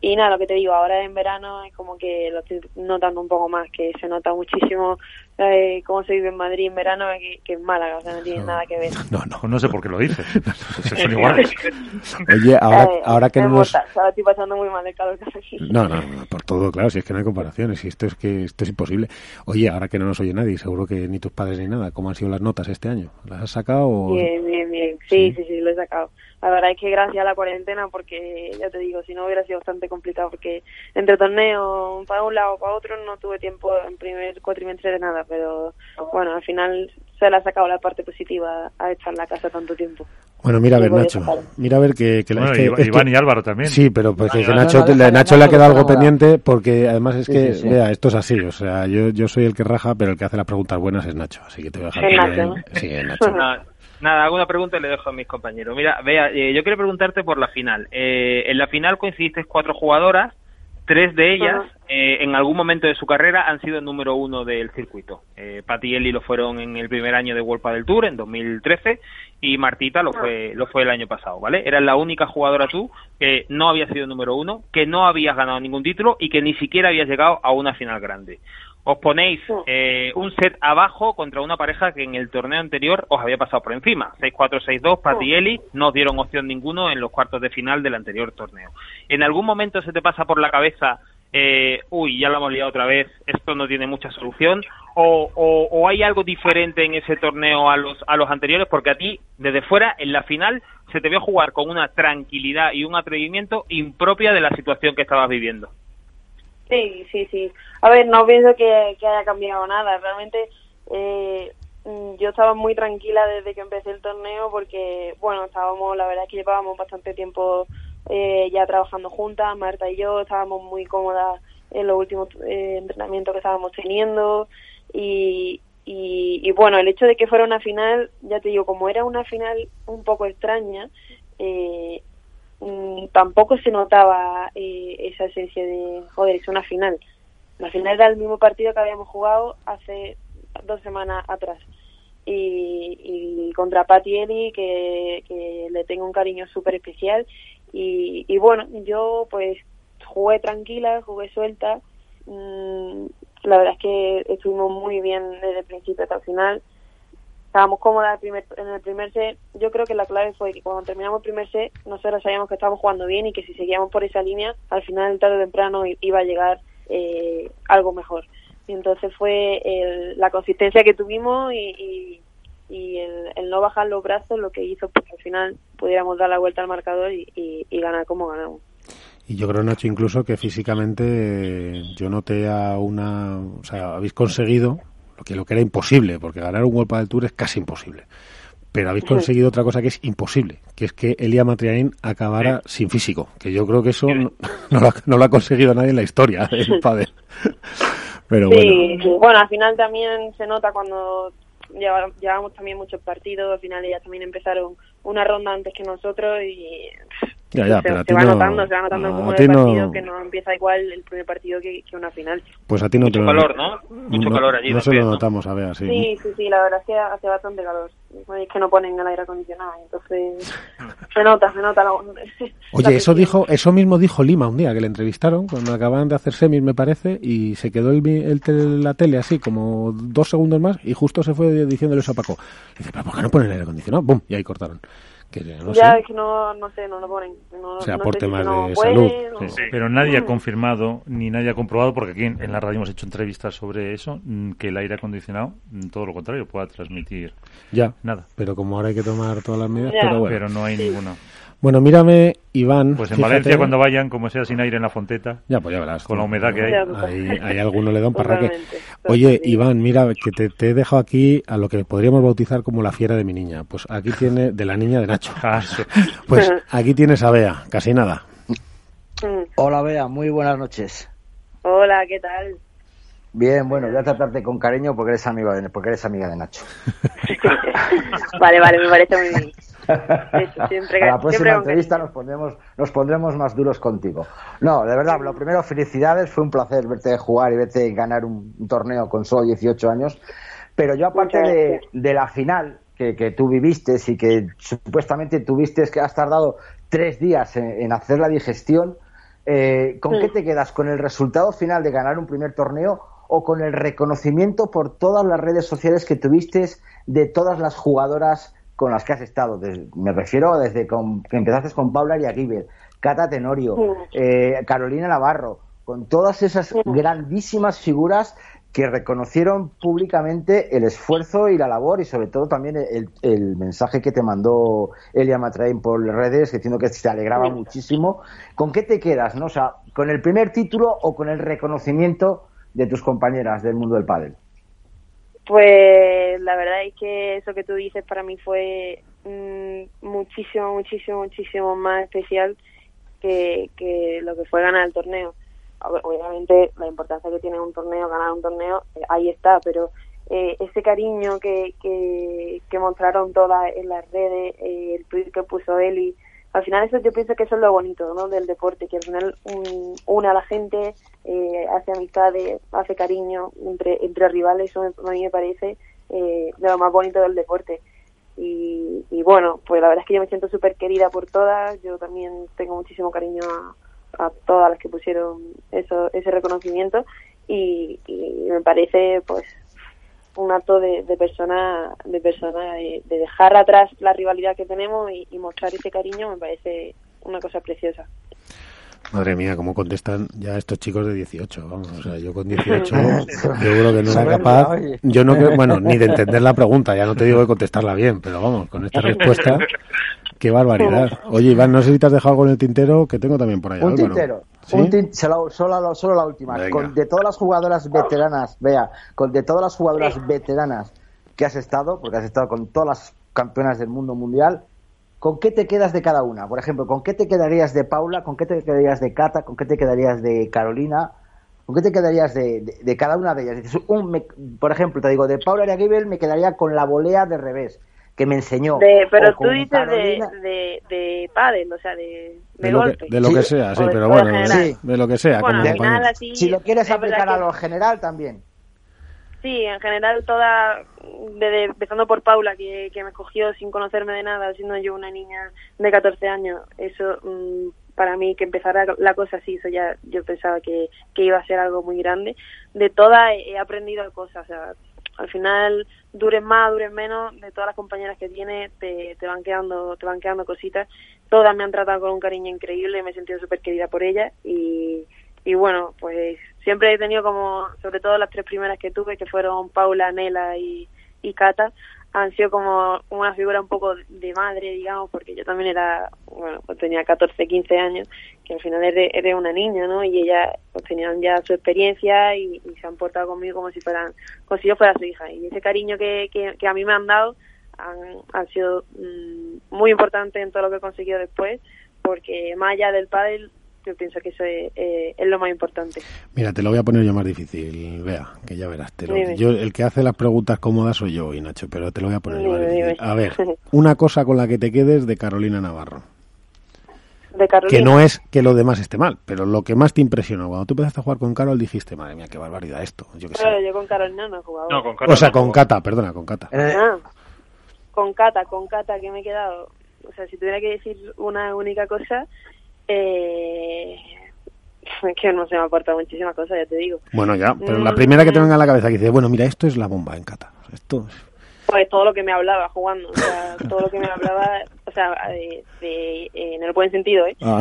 Y nada, lo que te digo, ahora en verano es como que lo estoy notando un poco más, que se nota muchísimo eh, cómo se vive en Madrid en verano que, que en Málaga, o sea, no tiene nada que ver. No, no, no sé por qué lo dices, son iguales. Oye, ahora, eh, ahora que no nos... Ahora estoy pasando muy mal el calor que hace aquí. No, no, no, por todo, claro, si es que no hay comparaciones, y esto es que esto es imposible. Oye, ahora que no nos oye nadie, seguro que ni tus padres ni nada, ¿cómo han sido las notas este año? ¿Las has sacado? O... Bien, bien, bien, sí, sí, sí, lo he sacado la verdad es que gracias a la cuarentena, porque ya te digo, si no hubiera sido bastante complicado, porque entre torneos, para un lado o para otro, no tuve tiempo en primer cuatrimestre de nada, pero bueno, al final se le ha sacado la parte positiva a estar en la casa tanto tiempo. Bueno, mira a ver, Nacho. Mira a ver que... que, bueno, Iván y Álvaro también. Sí, pero pues que, Nacho, Nacho le ha quedado algo pendiente porque además es que, vea, esto es así. O sea, yo, yo soy el que raja, pero el que hace las preguntas buenas es Nacho. Así que te voy a dejar... Nacho, Sí, Nacho. Nada, hago una pregunta y le dejo a mis compañeros. Mira, vea, eh, yo quiero preguntarte por la final. Eh, en la final coincidiste cuatro jugadoras, tres de ellas eh, en algún momento de su carrera han sido el número uno del circuito. Eh, Patti Eli lo fueron en el primer año de World del Tour, en 2013, y Martita lo fue, lo fue el año pasado, ¿vale? Eras la única jugadora tú que no había sido número uno, que no habías ganado ningún título y que ni siquiera habías llegado a una final grande os ponéis eh, un set abajo contra una pareja que en el torneo anterior os había pasado por encima. 6-4, 6-2, Pat y Eli no os dieron opción ninguno en los cuartos de final del anterior torneo. ¿En algún momento se te pasa por la cabeza eh, uy, ya lo hemos liado otra vez, esto no tiene mucha solución, o, o, o, hay algo diferente en ese torneo a los, a los anteriores, porque a ti, desde fuera, en la final, se te vio jugar con una tranquilidad y un atrevimiento impropia de la situación que estabas viviendo. Sí, sí, sí. A ver, no pienso que, haya cambiado nada. Realmente eh, yo estaba muy tranquila desde que empecé el torneo porque, bueno, estábamos, la verdad es que llevábamos bastante tiempo eh, ya trabajando juntas, Marta y yo, estábamos muy cómodas en los últimos eh, entrenamientos que estábamos teniendo y, y, y, bueno, el hecho de que fuera una final, ya te digo, como era una final un poco extraña, eh, Mm, tampoco se notaba eh, esa esencia de, joder, es una final. La final era el mismo partido que habíamos jugado hace dos semanas atrás. Y, y contra Patti Eli, que, que le tengo un cariño súper especial. Y, y bueno, yo pues jugué tranquila, jugué suelta. Mm, la verdad es que estuvimos muy bien desde el principio hasta el final estábamos cómodas en el primer set. Yo creo que la clave fue que cuando terminamos el primer set, nosotros sabíamos que estábamos jugando bien y que si seguíamos por esa línea, al final, tarde o temprano, iba a llegar eh, algo mejor. Y entonces fue el, la consistencia que tuvimos y, y, el, el, no bajar los brazos lo que hizo que al final pudiéramos dar la vuelta al marcador y, y ganar como ganamos. Y yo creo, Nacho, incluso que físicamente yo noté a una... O sea, habéis conseguido lo que, lo que era imposible, porque ganar un World del Tour es casi imposible. Pero habéis conseguido otra cosa que es imposible, que es que Elia Matriain acabara sin físico, que yo creo que eso no, no, lo, ha, no, lo, ha, conseguido nadie en la historia del. Pero sí, bueno. Bueno, al final también se nota cuando llevamos también muchos partidos, al final ellas también empezaron una ronda antes que nosotros y ya, ya, se, pero a se ti va no, notando, se va notando a el cúmulo no- partido que no empieza igual el primer partido que, que una final. Pues a ti no Mucho te calor, ¿no? Mucho no, calor allí No se lo ¿no? notamos, a ver, sí. Sí, sí, sí, la verdad es que hace bastante calor. Es que no ponen el aire acondicionado, entonces se nota, se nota. La, Oye, eso dijo, eso mismo dijo Lima un día que le entrevistaron cuando acababan de hacer semis, me parece, y se quedó el, el tel- la tele así como dos segundos más y justo se fue diciéndole eso a Paco. Dice, pero ¿por qué no ponen el aire acondicionado? ¡Bum! Y ahí cortaron. Que no ya sé. es que no, no sé, no lo ponen. No, O sea, no por sé si temas no de salud. Sí. Pero nadie ha confirmado ni nadie ha comprobado, porque aquí en, en la radio hemos hecho entrevistas sobre eso, mm, que el aire acondicionado, mm, todo lo contrario, pueda transmitir Ya, nada. pero como ahora hay que tomar todas las medidas, Ya. pero bueno. Pero no hay ninguno. Bueno, mírame, Iván. Pues en fíjate- Valencia, cuando vayan, como sea sin aire en la fonteta, Ya, pues ya verás. con la humedad que hay. Ya, Ahí, ahí alguno le da un parraque. Oye. Iván, mira, que te, te he dejado aquí a lo que podríamos bautizar como la fiera de mi niña. Pues aquí tiene, de la niña de Nacho. Ah. Pues aquí tienes a Bea, casi nada. Mm. Hola, Bea, muy buenas noches. Hola, ¿qué tal? Bien, bueno, voy a tratarte con cariño porque eres amigo de, porque eres amiga de Nacho. vale, vale, me parece muy bien. Eso, siempre, a la próxima entrevista nos pondremos, nos pondremos más duros contigo. No, de verdad, lo primero, felicidades, fue un placer verte jugar y verte ganar un, un torneo con solo 18 años. Pero yo, aparte de, la final que, que tú viviste y que supuestamente tuviste que has tardado tres días en, en hacer la digestión, eh, ¿con Sí. qué te quedas? ¿Con el resultado final de ganar un primer torneo o con el reconocimiento por todas las redes sociales que tuviste de todas las jugadoras con las que has estado? Des- me refiero desde con- que empezaste con Paula Ariaguibel, Cata Tenorio, Sí. eh, Carolina Navarro, con todas esas Sí. grandísimas figuras que reconocieron públicamente el esfuerzo y la labor y sobre todo también el, el mensaje que te mandó Elia Matrain por redes diciendo que se alegraba Sí. muchísimo. ¿Con qué te quedas? No? O sea, ¿Con el primer título o con el reconocimiento de tus compañeras del mundo del pádel? Pues la verdad es que eso que tú dices para mí fue mm, muchísimo, muchísimo, muchísimo más especial que, que lo que fue ganar el torneo. Ob- Obviamente la importancia que tiene un torneo, ganar un torneo, eh, ahí está, pero eh, ese cariño que, que, que mostraron todas en las redes, eh, el tweet que puso Eli, al final eso yo pienso que eso es lo bonito ¿no? del deporte, que al final un, une a la gente, eh, hace amistades, hace cariño entre, entre rivales, eso a mí me parece eh, de lo más bonito del deporte. Y, y bueno, pues la verdad es que yo me siento súper querida por todas, yo también tengo muchísimo cariño a, a todas las que pusieron eso, ese reconocimiento y, y me parece pues un acto de, de persona de persona de, de dejar atrás la rivalidad que tenemos y, y mostrar ese cariño me parece una cosa preciosa Madre mía, cómo contestan ya estos chicos de 18. Vamos, o sea, yo con 18 seguro que no era capaz. Yo no, creo- bueno, ni de entender la pregunta, ya no te digo de contestarla bien, pero vamos, con esta respuesta, qué barbaridad. Oye, Iván, no sé si te has dejado algo en el tintero, que tengo también por ahí. Un Álvaro. tintero. ¿Sí? Un tin- solo, solo, solo la última. Venga. Con, de todas las jugadoras veteranas, vea, con de todas las jugadoras veteranas que has estado, porque has estado con todas las campeonas del mundo mundial, ¿con qué te quedas de cada una? Por ejemplo, ¿con qué te quedarías de Paula? ¿Con qué te quedarías de Cata? ¿Con qué te quedarías de Carolina? ¿Con qué te quedarías de, de- de cada una de ellas? Dices, un, me- por ejemplo, te digo, de Paula Ariagibel me quedaría con la volea de revés, que me enseñó. De, pero O tú dices Carolina- de, de, de pádel, o sea, de, de, De lo, que, golpe. de lo Sí. que sea, sí, pero bueno, general. de, de lo que sea. Bueno, como al final compañero. así... Si lo quieres aplicar a lo general, también. Sí, en general toda, desde, empezando por Paula, que, que me escogió sin conocerme de nada, siendo yo una niña de 14 años, eso mm, para mí que empezara la cosa así, eso ya yo pensaba que, que iba a ser algo muy grande. De todas he, he aprendido cosas, o sea, al final dures más, dures menos, de todas las compañeras que tienes te, te van quedando te van quedando cositas. Todas me han tratado con un cariño increíble, me he sentido súper querida por ellas y, y bueno, pues siempre he tenido como, sobre todo las tres primeras que tuve, que fueron Paula, Nela y, y Cata, han sido como una figura un poco de madre, digamos, porque yo también era, bueno, pues tenía 14, 15 años, que al final eres, eres una niña, ¿no? Y ellas pues tenían ya su experiencia y, y se han portado conmigo como si fueran, como si yo fuera su hija. Y ese cariño que, que, que a mí me han dado han, han sido mm, muy importante en todo lo que he conseguido después, porque más allá del pádel, yo pienso que eso es, eh, es lo más importante. Mira, te lo voy a poner yo más difícil, vea, que ya verás. Te lo- Dime. yo, el que hace las preguntas cómodas soy yo hoy, Nacho, pero te lo voy a poner yo más Dime, difícil. dime. A ver, una cosa con la que te quedes de Carolina Navarro. De Carolina. Que no es que lo demás esté mal, pero lo que más te impresionó cuando tú empezaste a jugar con Carol dijiste, madre mía, qué barbaridad esto. Yo sé. Claro, yo con Carolina no he jugado. No, con Carlos O sea, no con. Cata, perdona, con Cata. Eh, Ah, con Cata, con Cata que me he quedado. O sea, si tuviera que decir una única cosa, eh, que no se me aporta muchísimas cosas, ya te digo. Bueno, ya, pero la Mm. primera que te venga a la cabeza que dice, bueno, mira, esto es la bomba en Cata. Esto es- Pues todo lo que me hablaba jugando, o sea, todo lo que me hablaba, o sea, de, de- en el buen sentido, ¿eh? Ah,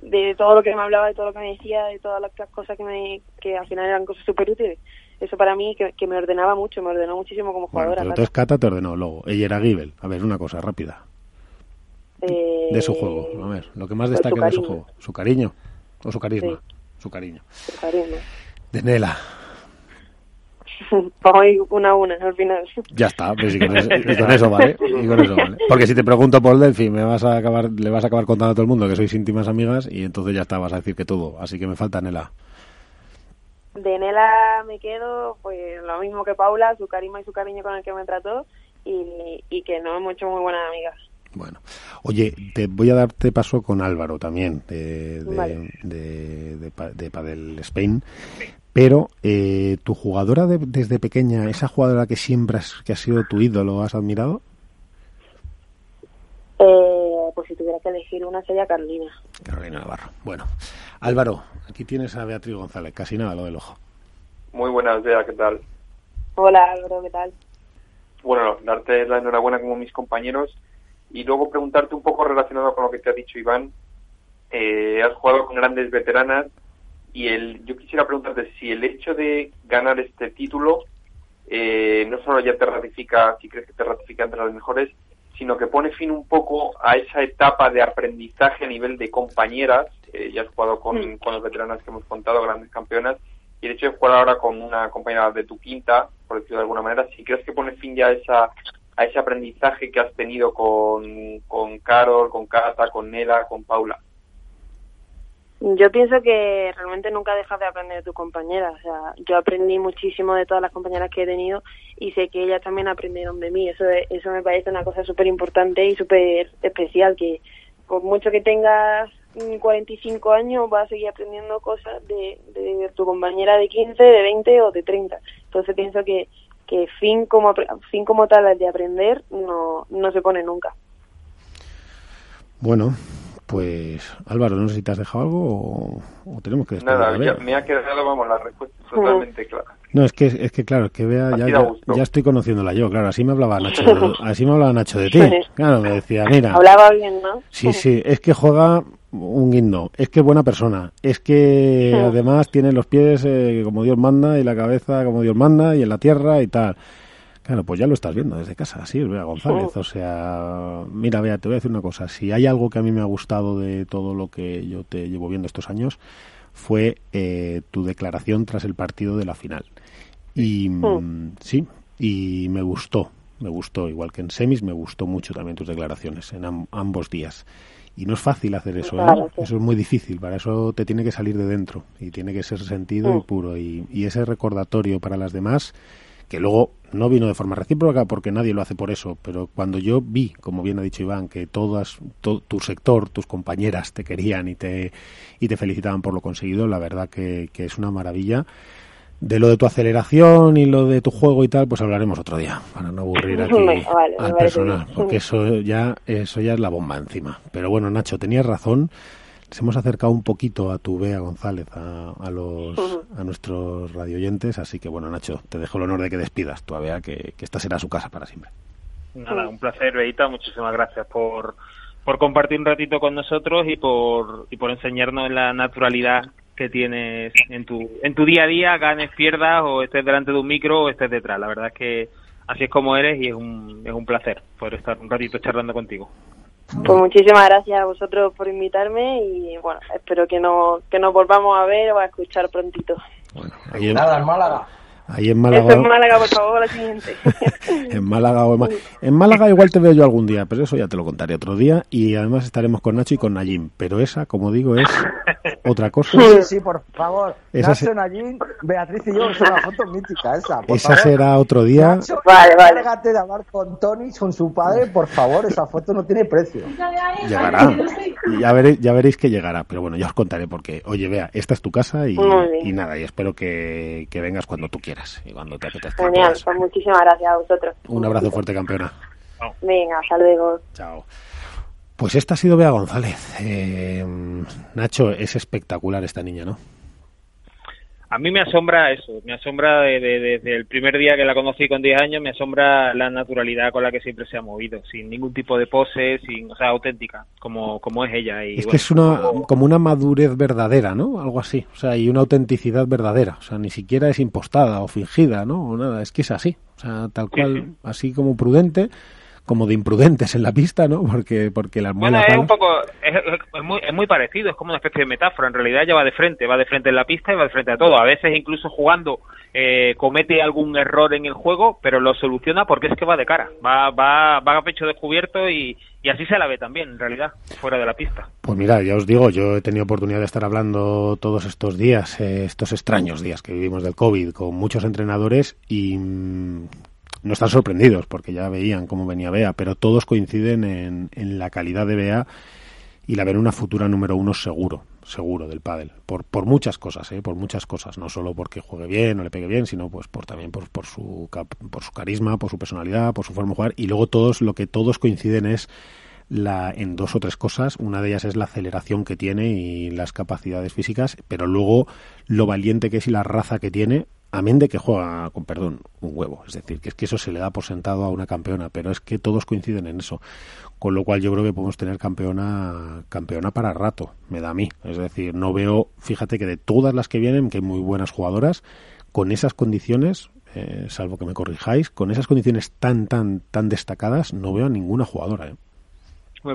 De todo lo que me hablaba, de todo lo que me decía, de todas las cosas que me, que al final eran cosas súper útiles. Eso para mí, que, que me ordenaba mucho, me ordenó muchísimo como bueno, jugadora. pero Cata. entonces Cata te ordenó luego. Ella era Gibel. A ver, una cosa rápida. De su juego. A ver, lo que más destaca de su juego. Su cariño. O su carisma. Sí. Su cariño. su cariño. De Nela. Vamos a ir una a una al final. Ya está, pues y con, eso, y con eso vale. y con eso vale. Porque si te pregunto por Delphi, me vas a acabar, le vas a acabar contando a todo el mundo que sois íntimas amigas y entonces ya está, vas a decir que todo. Así que me falta Nela. De Nela me quedo, pues lo mismo que Paula, su carisma y su cariño con el que me trató y, y que nos hemos hecho muy buenas amigas. Bueno, oye, te voy a darte paso con Álvaro también, de, de, Vale. de, de, Pa- de Padel Spain. Pero eh, tu jugadora de- desde pequeña, esa jugadora que siempre has, que ha sido tu ídolo, ¿has admirado? Eh, pues si tuviera que elegir una sería Carolina. Carolina Navarro. Bueno, Álvaro, aquí tienes a Beatriz González, casi nada lo del ojo. Muy buenas, Bea, ¿qué tal? Hola Álvaro, ¿qué tal? Bueno, darte la enhorabuena como mis compañeros y luego preguntarte un poco relacionado con lo que te ha dicho Iván. Eh, has jugado con grandes veteranas y el, yo quisiera preguntarte si el hecho de ganar este título eh, no solo ya te ratifica, si crees que te ratifica entre las mejores, sino que pone fin un poco a esa etapa de aprendizaje a nivel de compañeras. Eh, ya has jugado con, con las veteranas que hemos contado, grandes campeonas, y el hecho de jugar ahora con una compañera de tu quinta, por decirlo de alguna manera, si crees que pone fin ya a, esa, a ese aprendizaje que has tenido con, Carol, con Cata, con Nela, con Paula. Yo pienso que realmente nunca dejas de aprender de tu compañera. O sea, yo aprendí muchísimo de todas las compañeras que he tenido y sé que ellas también aprendieron de mí. Eso, eso me parece una cosa súper importante y súper especial, que por mucho que tengas mm, 45 años vas a seguir aprendiendo cosas de, de tu compañera de 15, de 20 o de 30. Entonces pienso que, que fin como fin como tal de aprender no, no se pone nunca. Bueno, pues Álvaro, no sé si te has dejado algo o, o tenemos que despedir Nada, a ya me ha quedado, vamos, la respuesta totalmente clara. No, es que, es que claro, es que vea, ya, ya, estoy conociéndola yo, claro, así me hablaba Nacho, así me hablaba Nacho de ti. Claro, me decía, mira, Hablaba bien, ¿no? sí, sí, es que juega, un guindo. Es que es buena persona. Es que además tiene los pies eh, como Dios manda y la cabeza como Dios manda y en la tierra y tal. Claro, pues ya lo estás viendo desde casa, así es Bea González. O sea, mira, Bea, te voy a decir una cosa. Si hay algo que a mí me ha gustado de todo lo que yo te llevo viendo estos años, fue eh, tu declaración tras el partido de la final. Y mm, sí, y me gustó, me gustó, igual que en semis, me gustó mucho también tus declaraciones en ambos días. Y no es fácil hacer eso, ¿eh? Eso es muy difícil, para eso te tiene que salir de dentro y tiene que ser sentido y puro. Y, y ese recordatorio para las demás que luego no vino de forma recíproca porque nadie lo hace por eso, pero cuando yo vi, como bien ha dicho Iván, que todas, tu sector, tus compañeras te querían y te, y te felicitaban por lo conseguido, la verdad que, es una maravilla. De lo de tu aceleración y lo de tu juego y tal, pues hablaremos otro día, para no aburrir aquí al personal, porque eso ya, eso ya es la bomba encima. Pero bueno, Nacho, tenías razón les hemos acercado un poquito a tu Bea González, a, los, a nuestros radioyentes, así que bueno, Nacho, te dejo el honor de que despidas tu Bea, que, que esta será su casa para siempre. Nada, un placer, Beita, muchísimas gracias por, por compartir un ratito con nosotros y por, y por enseñarnos la naturalidad que tienes en tu, en tu día a día, ganes, pierdas o estés delante de un micro o estés detrás. La verdad es que así es como eres y es un, es un placer poder estar un ratito charlando contigo. Pues muchísimas gracias a vosotros por invitarme y bueno, espero que no que nos volvamos a ver o a escuchar prontito. Bueno, Nada, en Málaga. Ahí en Málaga. en Málaga, por favor, la siguiente. en Málaga en, Málaga igual te veo yo algún día, pero eso ya te lo contaré otro día. Y además estaremos con Nacho y con Nayim. Pero esa, como digo, es otra cosa. Sí, sí, por favor. Esa Nacho, Nayim, Beatriz y yo, es una foto mítica esa. esa será otro día. Nacho, vale, vale. de hablar con Tony, con su padre, por favor, esa foto no tiene precio. Llegará. Ya veréis, ya veréis que llegará. Pero bueno, ya os contaré porque, oye, vea, esta es tu casa y, y nada, y espero que, que vengas cuando tú quieras y cuando te apetezca. Genial, pues muchísimas gracias a vosotros. Un abrazo fuerte, campeona. Venga, hasta luego. Chao. Pues esta ha sido Bea González. Eh, Nacho, es espectacular esta niña, ¿no? a mí me asombra eso, me asombra desde el primer día que la conocí con 10 años, me asombra la naturalidad con la que siempre se ha movido, sin ningún tipo de pose, sin, o sea, auténtica, como, como es ella. Y, es que es una, como... una madurez verdadera, ¿no? Algo así, o sea, y una autenticidad verdadera, o sea, ni siquiera es impostada o fingida, ¿no? O nada, es que es así, o sea, tal cual, así como prudente, como de imprudentes en la pista, ¿no? Porque, porque la Bueno, es un poco, es, muy, es muy parecido, es como una especie de metáfora. En realidad ella va de frente, va de frente en la pista y va de frente a todo. A veces incluso jugando eh, comete algún error en el juego, pero lo soluciona porque es que va de cara, va, va, va a pecho descubierto y, y así se la ve también, en realidad, fuera de la pista. Pues mira, ya os digo, yo he tenido oportunidad de estar hablando todos estos días, eh, estos extraños días que vivimos del COVID, con muchos entrenadores y mm, no están sorprendidos porque ya veían cómo venía Bea, pero todos coinciden en, en la calidad de Bea y la ven una futura número uno seguro, seguro del pádel, por, por muchas cosas, ¿eh? por muchas cosas, no solo porque juegue bien o le pegue bien, sino pues por también por, por su por su carisma, por su personalidad, por su forma de jugar y luego todos lo que todos coinciden es la, en dos o tres cosas. Una de ellas es la aceleración que tiene y las capacidades físicas, pero luego lo valiente que es y la raza que tiene amén de que juega con perdón un huevo, es decir, que es que eso se le da por sentado a una campeona, pero es que todos coinciden en eso, con lo cual yo creo que podemos tener campeona campeona para rato, me da a mí, es decir, no veo, fíjate que de todas las que vienen, que hay muy buenas jugadoras, con esas condiciones, eh, salvo que me corrijáis, con esas condiciones tan tan tan destacadas, no veo a ninguna jugadora. ¿eh?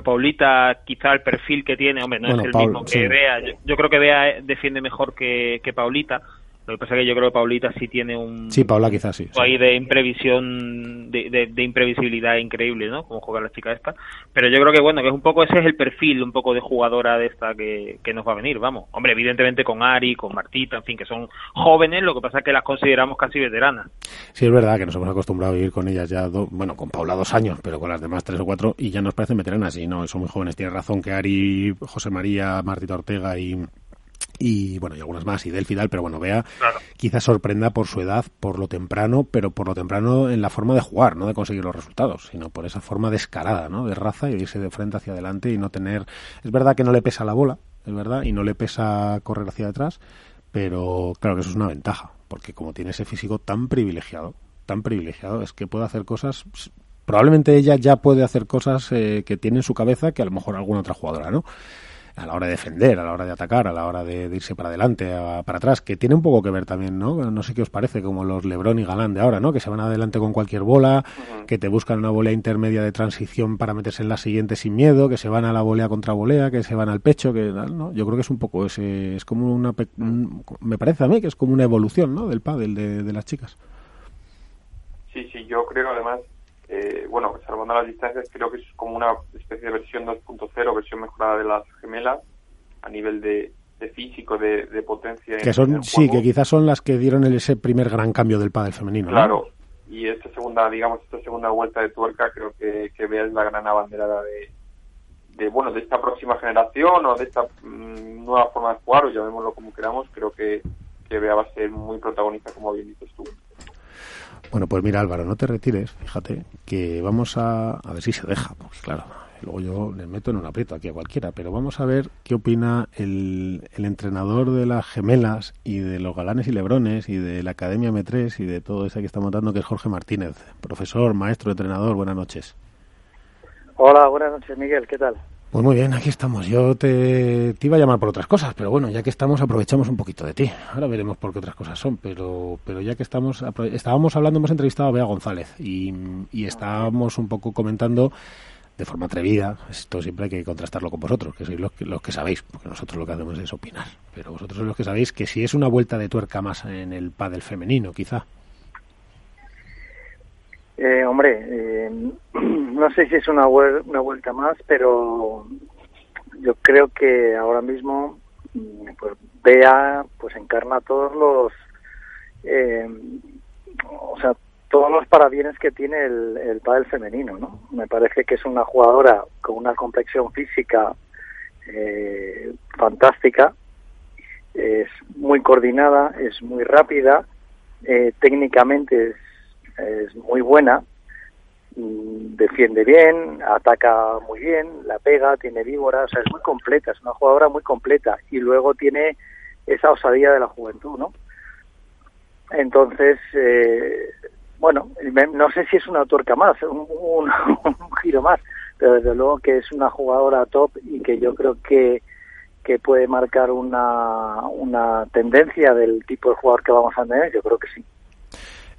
Paulita, quizá el perfil que tiene, hombre, no es el mismo que Bea. Yo, creo que Bea defiende mejor que, que Paulita, lo que pasa es que yo creo que Paulita sí tiene un... Sí, Paula quizás sí. Ahí de imprevisión, de, de, imprevisibilidad increíble, ¿no? Como juega la chica esta. Pero yo creo que, bueno, que es un poco, ese es el perfil un poco de jugadora de esta que, que nos va a venir, vamos. Hombre, evidentemente con Ari, con Martita, en fin, que son jóvenes, lo que pasa es que las consideramos casi veteranas. Sí, es verdad que nos hemos acostumbrado a vivir con ellas ya, bueno, con Paula dos años, pero con las demás tres o cuatro, y ya nos parecen veteranas, y no, son muy jóvenes. Tienes razón que Ari, José María, Martita Ortega y y bueno, y algunas más, y del final, pero bueno, vea, quizás sorprenda por su edad, por lo temprano, pero por lo temprano en la forma de jugar, no de conseguir los resultados, sino por esa forma descarada, ¿no? De raza y de irse de frente hacia adelante y no tener, es verdad que no le pesa la bola, es verdad, y no le pesa correr hacia atrás, pero claro que eso es una ventaja, porque como tiene ese físico tan privilegiado, tan privilegiado, es que puede hacer cosas, probablemente ella ya puede hacer cosas eh, que tiene en su cabeza que a lo mejor alguna otra jugadora, ¿no? A la hora de defender, a la hora de atacar, a la hora de, irse para adelante, para atrás, que tiene un poco que ver también, ¿no? No sé qué os parece, como los Lebron y Galán de ahora, ¿no? Que se van adelante con cualquier bola, que te buscan una volea intermedia de transición para meterse en la siguiente sin miedo, que se van a la volea contra volea, que se van al pecho, que ¿no? Yo creo que es un poco ese, es como una, me parece a mí que es como una evolución, ¿no? Del pádel de, de las chicas. Sí, sí, yo creo además eh, bueno, salvando las distancias, creo que es como una especie de versión 2.0, versión mejorada de las gemelas, a nivel de, físico, de, potencia. Que son, sí, que quizás son las que dieron ese primer gran cambio del pádel femenino. Claro, y esta segunda, digamos, esta segunda vuelta de tuerca creo que, que Bea es la gran abanderada de, de, bueno, de esta próxima generación o de esta mm, nueva forma de jugar, o llamémoslo como queramos, creo que, que Bea va a ser muy protagonista, como bien dices tú. Bueno, pues mira Álvaro, no te retires, fíjate, que vamos a, a ver si se deja, porque claro, luego yo le meto en un aprieto aquí a cualquiera, pero vamos a ver qué opina el, el entrenador de las gemelas y de los galanes y lebrones y de la Academia M3 y de todo eso que está montando, que es Jorge Martínez, profesor, maestro, entrenador, buenas noches. Hola, buenas noches Miguel, ¿qué tal? Pues muy bien, aquí estamos. Yo te, iba a llamar por otras cosas, pero bueno, ya que estamos, aprovechamos un poquito de ti. Ahora veremos por qué otras cosas son, pero, pero ya que estamos, estábamos hablando, hemos entrevistado a Bea González y, y estábamos un poco comentando de forma atrevida, esto siempre hay que contrastarlo con vosotros, que sois los que, los que sabéis, porque nosotros lo que hacemos es opinar, pero vosotros sois los que sabéis que si es una vuelta de tuerca más en el pádel femenino, quizá. Eh, hombre, eh, no sé si es una, una vuelta más, pero yo creo que ahora mismo mm, pues Bea pues encarna todos los eh, o sea todos los parabienes que tiene el, el pádel femenino no me parece que es una jugadora con una complexión física eh, fantástica es muy coordinada es muy rápida eh, técnicamente es es muy buena, mm, defiende bien, ataca muy bien, la pega, tiene víbora, o sea, es muy completa, es una jugadora muy completa y luego tiene esa osadía de la juventud, ¿no? Entonces, eh, bueno, no sé si es una tuerca más, un, un, giro más, pero desde luego que es una jugadora top y que yo creo que, que puede marcar una, una tendencia del tipo de jugador que vamos a tener, yo creo que sí.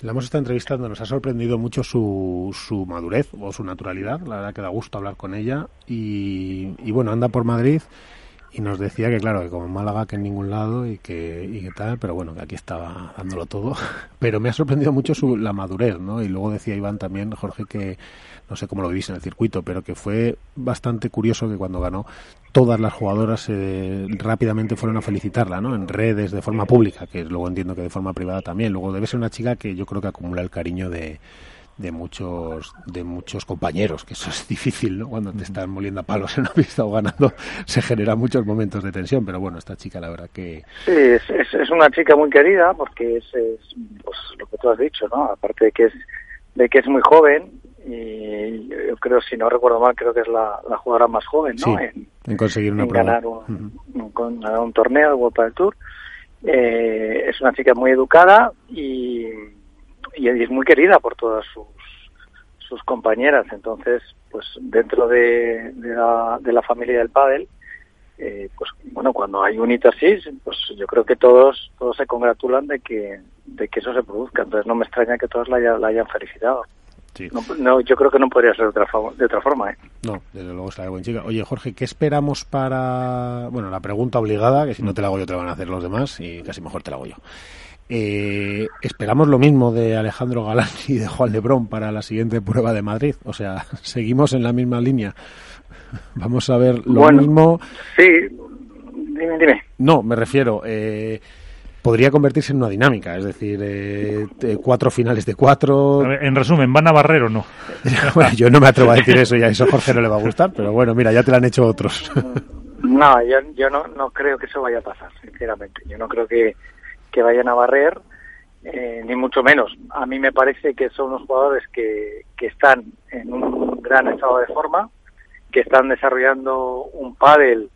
La hemos estado entrevistando, nos ha sorprendido mucho su, su madurez o su naturalidad, la verdad que da gusto hablar con ella y, y bueno, anda por Madrid y nos decía que claro, que como Málaga que en ningún lado y que, y que tal, pero bueno, que aquí estaba dándolo todo. Pero me ha sorprendido mucho su, la madurez, ¿no? Y luego decía Iván también, Jorge, que no sé cómo lo vivís en el circuito, pero que fue bastante curioso que cuando ganó todas las jugadoras eh, rápidamente fueron a felicitarla, ¿no? En redes, de forma pública, que luego entiendo que de forma privada también. Luego debe ser una chica que yo creo que acumula el cariño de, de muchos de muchos compañeros, que eso es difícil, ¿no? Cuando te están moliendo a palos en la pista o ganando, se generan muchos momentos de tensión, pero bueno, esta chica la verdad que... Sí, es, es, una chica muy querida porque es, es pues, lo que tú has dicho, ¿no? Aparte de que es de que es muy joven y yo creo, si no recuerdo mal, creo que es la, la jugadora más joven, ¿no? en, conseguir una ganar un, un, torneo, el World del Tour. Eh, es una chica muy educada y y es muy querida por todas sus, sus compañeras. Entonces, pues dentro de, de, la, de la familia del pádel, eh, pues bueno, cuando hay un hito así, pues yo creo que todos todos se congratulan de que de que eso se produzca. Entonces no me extraña que todos la, la hayan felicitado. No, yo creo que no podría ser de otra, de otra forma. ¿eh? No, desde luego está de buen chica. Oye, Jorge, ¿qué esperamos para...? Bueno, la pregunta obligada, que si no te la hago yo te la van a hacer los demás y casi mejor te la hago yo. Eh, esperamos lo mismo de Alejandro Galán y de Juan Lebrón para la siguiente prueba de Madrid. O sea, seguimos en la misma línea. Vamos a ver lo mismo. Sí, dime, dime. No, me refiero. Eh, podría convertirse en una dinámica, es decir, eh, cuatro finales de cuatro. en resumen, ¿van a barrer o no? bueno, yo no me atrevo a decir eso y a eso Jorge no le va a gustar, pero bueno, mira, ya te lo han hecho otros. no, yo, yo no, no creo que eso vaya a pasar, sinceramente. Yo no creo que, que vayan a barrer, eh, ni mucho menos. A mí me parece que son unos jugadores que, que están en un gran estado de forma, que están desarrollando un pádel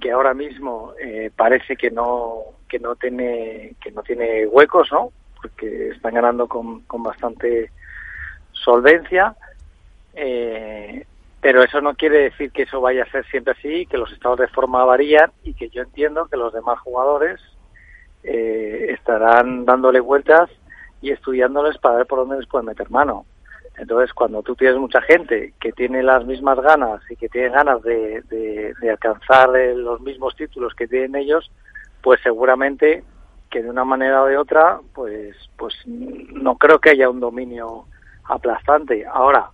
que ahora mismo eh, parece que no que no tiene que no tiene huecos, ¿no? Porque están ganando con, con bastante solvencia. Eh, pero eso no quiere decir que eso vaya a ser siempre así, que los estados de forma varían y que yo entiendo que los demás jugadores eh, estarán dándole vueltas y estudiándoles para ver por dónde les pueden meter mano. Entonces, cuando tú tienes mucha gente que tiene las mismas ganas y que tiene ganas de, de, alcanzar eh, los mismos títulos que tienen ellos, pues seguramente que de una manera o de otra, pues, pues no creo que haya un dominio aplastante. Ahora,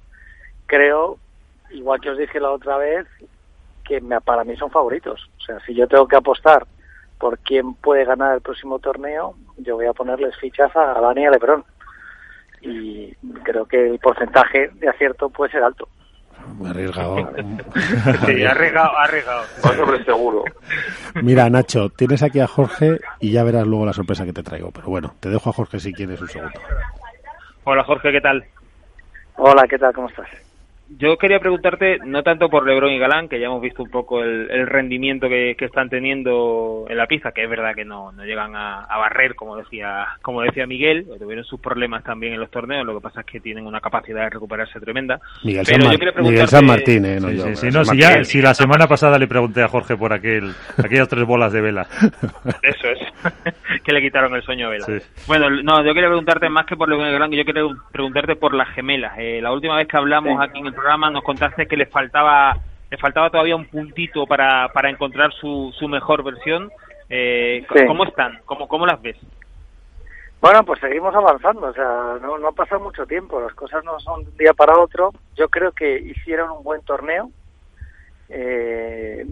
creo, igual que os dije la otra vez, que para mí son favoritos. O sea, si yo tengo que apostar por quién puede ganar el próximo torneo, yo voy a ponerles fichas a Dani y a Lebron. Y creo que el porcentaje de acierto puede ser alto. Arriesgado. sí, arriesgado, arriesgado. sobre seguro. Mira, Nacho, tienes aquí a Jorge y ya verás luego la sorpresa que te traigo. Pero bueno, te dejo a Jorge si quieres un segundo. Hola Jorge, ¿qué tal? Hola, ¿qué tal? ¿Cómo estás? Yo quería preguntarte, no tanto por Lebron y Galán, que ya hemos visto un poco el, rendimiento que, están teniendo en la pista, que es verdad que no, no llegan a, barrer, como decía como decía Miguel, tuvieron sus problemas también en los torneos, lo que pasa es que tienen una capacidad de recuperarse tremenda. Miguel, San, Martín, ¿eh? si, la semana pasada le pregunté a Jorge por aquel aquellas tres bolas de vela. Eso es, que le quitaron el sueño a vela. Bueno, no, yo quería preguntarte más que por Lebron y Galán, yo quería preguntarte por las gemelas. Eh, la última vez que hablamos aquí en el programa nos contaste que le faltaba le faltaba todavía un puntito para, para encontrar su, su mejor versión. Eh, ¿Cómo están? ¿Cómo, ¿Cómo las ves? Bueno, pues seguimos avanzando, o sea, no, no ha pasado mucho tiempo, las cosas no son de un día para otro. Yo creo que hicieron un buen torneo. Eh,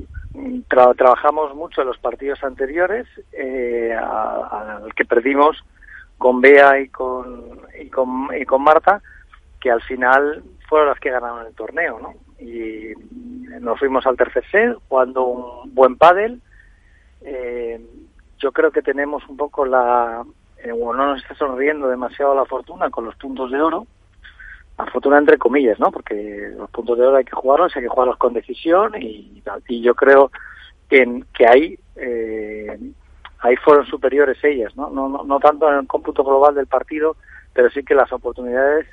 trabajamos mucho en los partidos anteriores, eh, al que perdimos con Bea y con, y con, y con Marta, que al final fueron las que ganaron el torneo, ¿no? Y nos fuimos al tercer set jugando un buen pádel. Eh, yo creo que tenemos un poco la... Eh, no nos está sonriendo demasiado la fortuna con los puntos de oro. La fortuna entre comillas, ¿no? Porque los puntos de oro hay que jugarlos, hay que jugarlos con decisión y, y yo creo que, que ahí, eh, ahí fueron superiores ellas. No, no, no tanto en el cómputo global del partido, pero sí que las oportunidades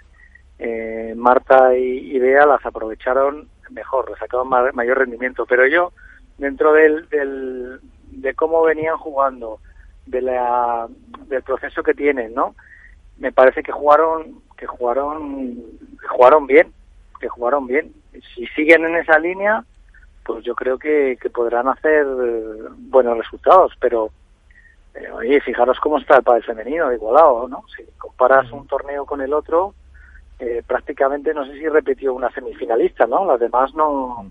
eh, Marta y, Bea las aprovecharon mejor, le sacaron mayor rendimiento. Pero yo, dentro del, del, de cómo venían jugando, de la, del proceso que tienen, ¿no? Me parece que jugaron, que jugaron, jugaron bien, que jugaron bien. Si siguen en esa línea, pues yo creo que, que podrán hacer buenos resultados, pero eh, oye, fijaros cómo está el padre femenino igualado, ¿no? Si comparas un torneo con el otro, eh, prácticamente no sé si repitió una semifinalista, ¿no? Las demás no,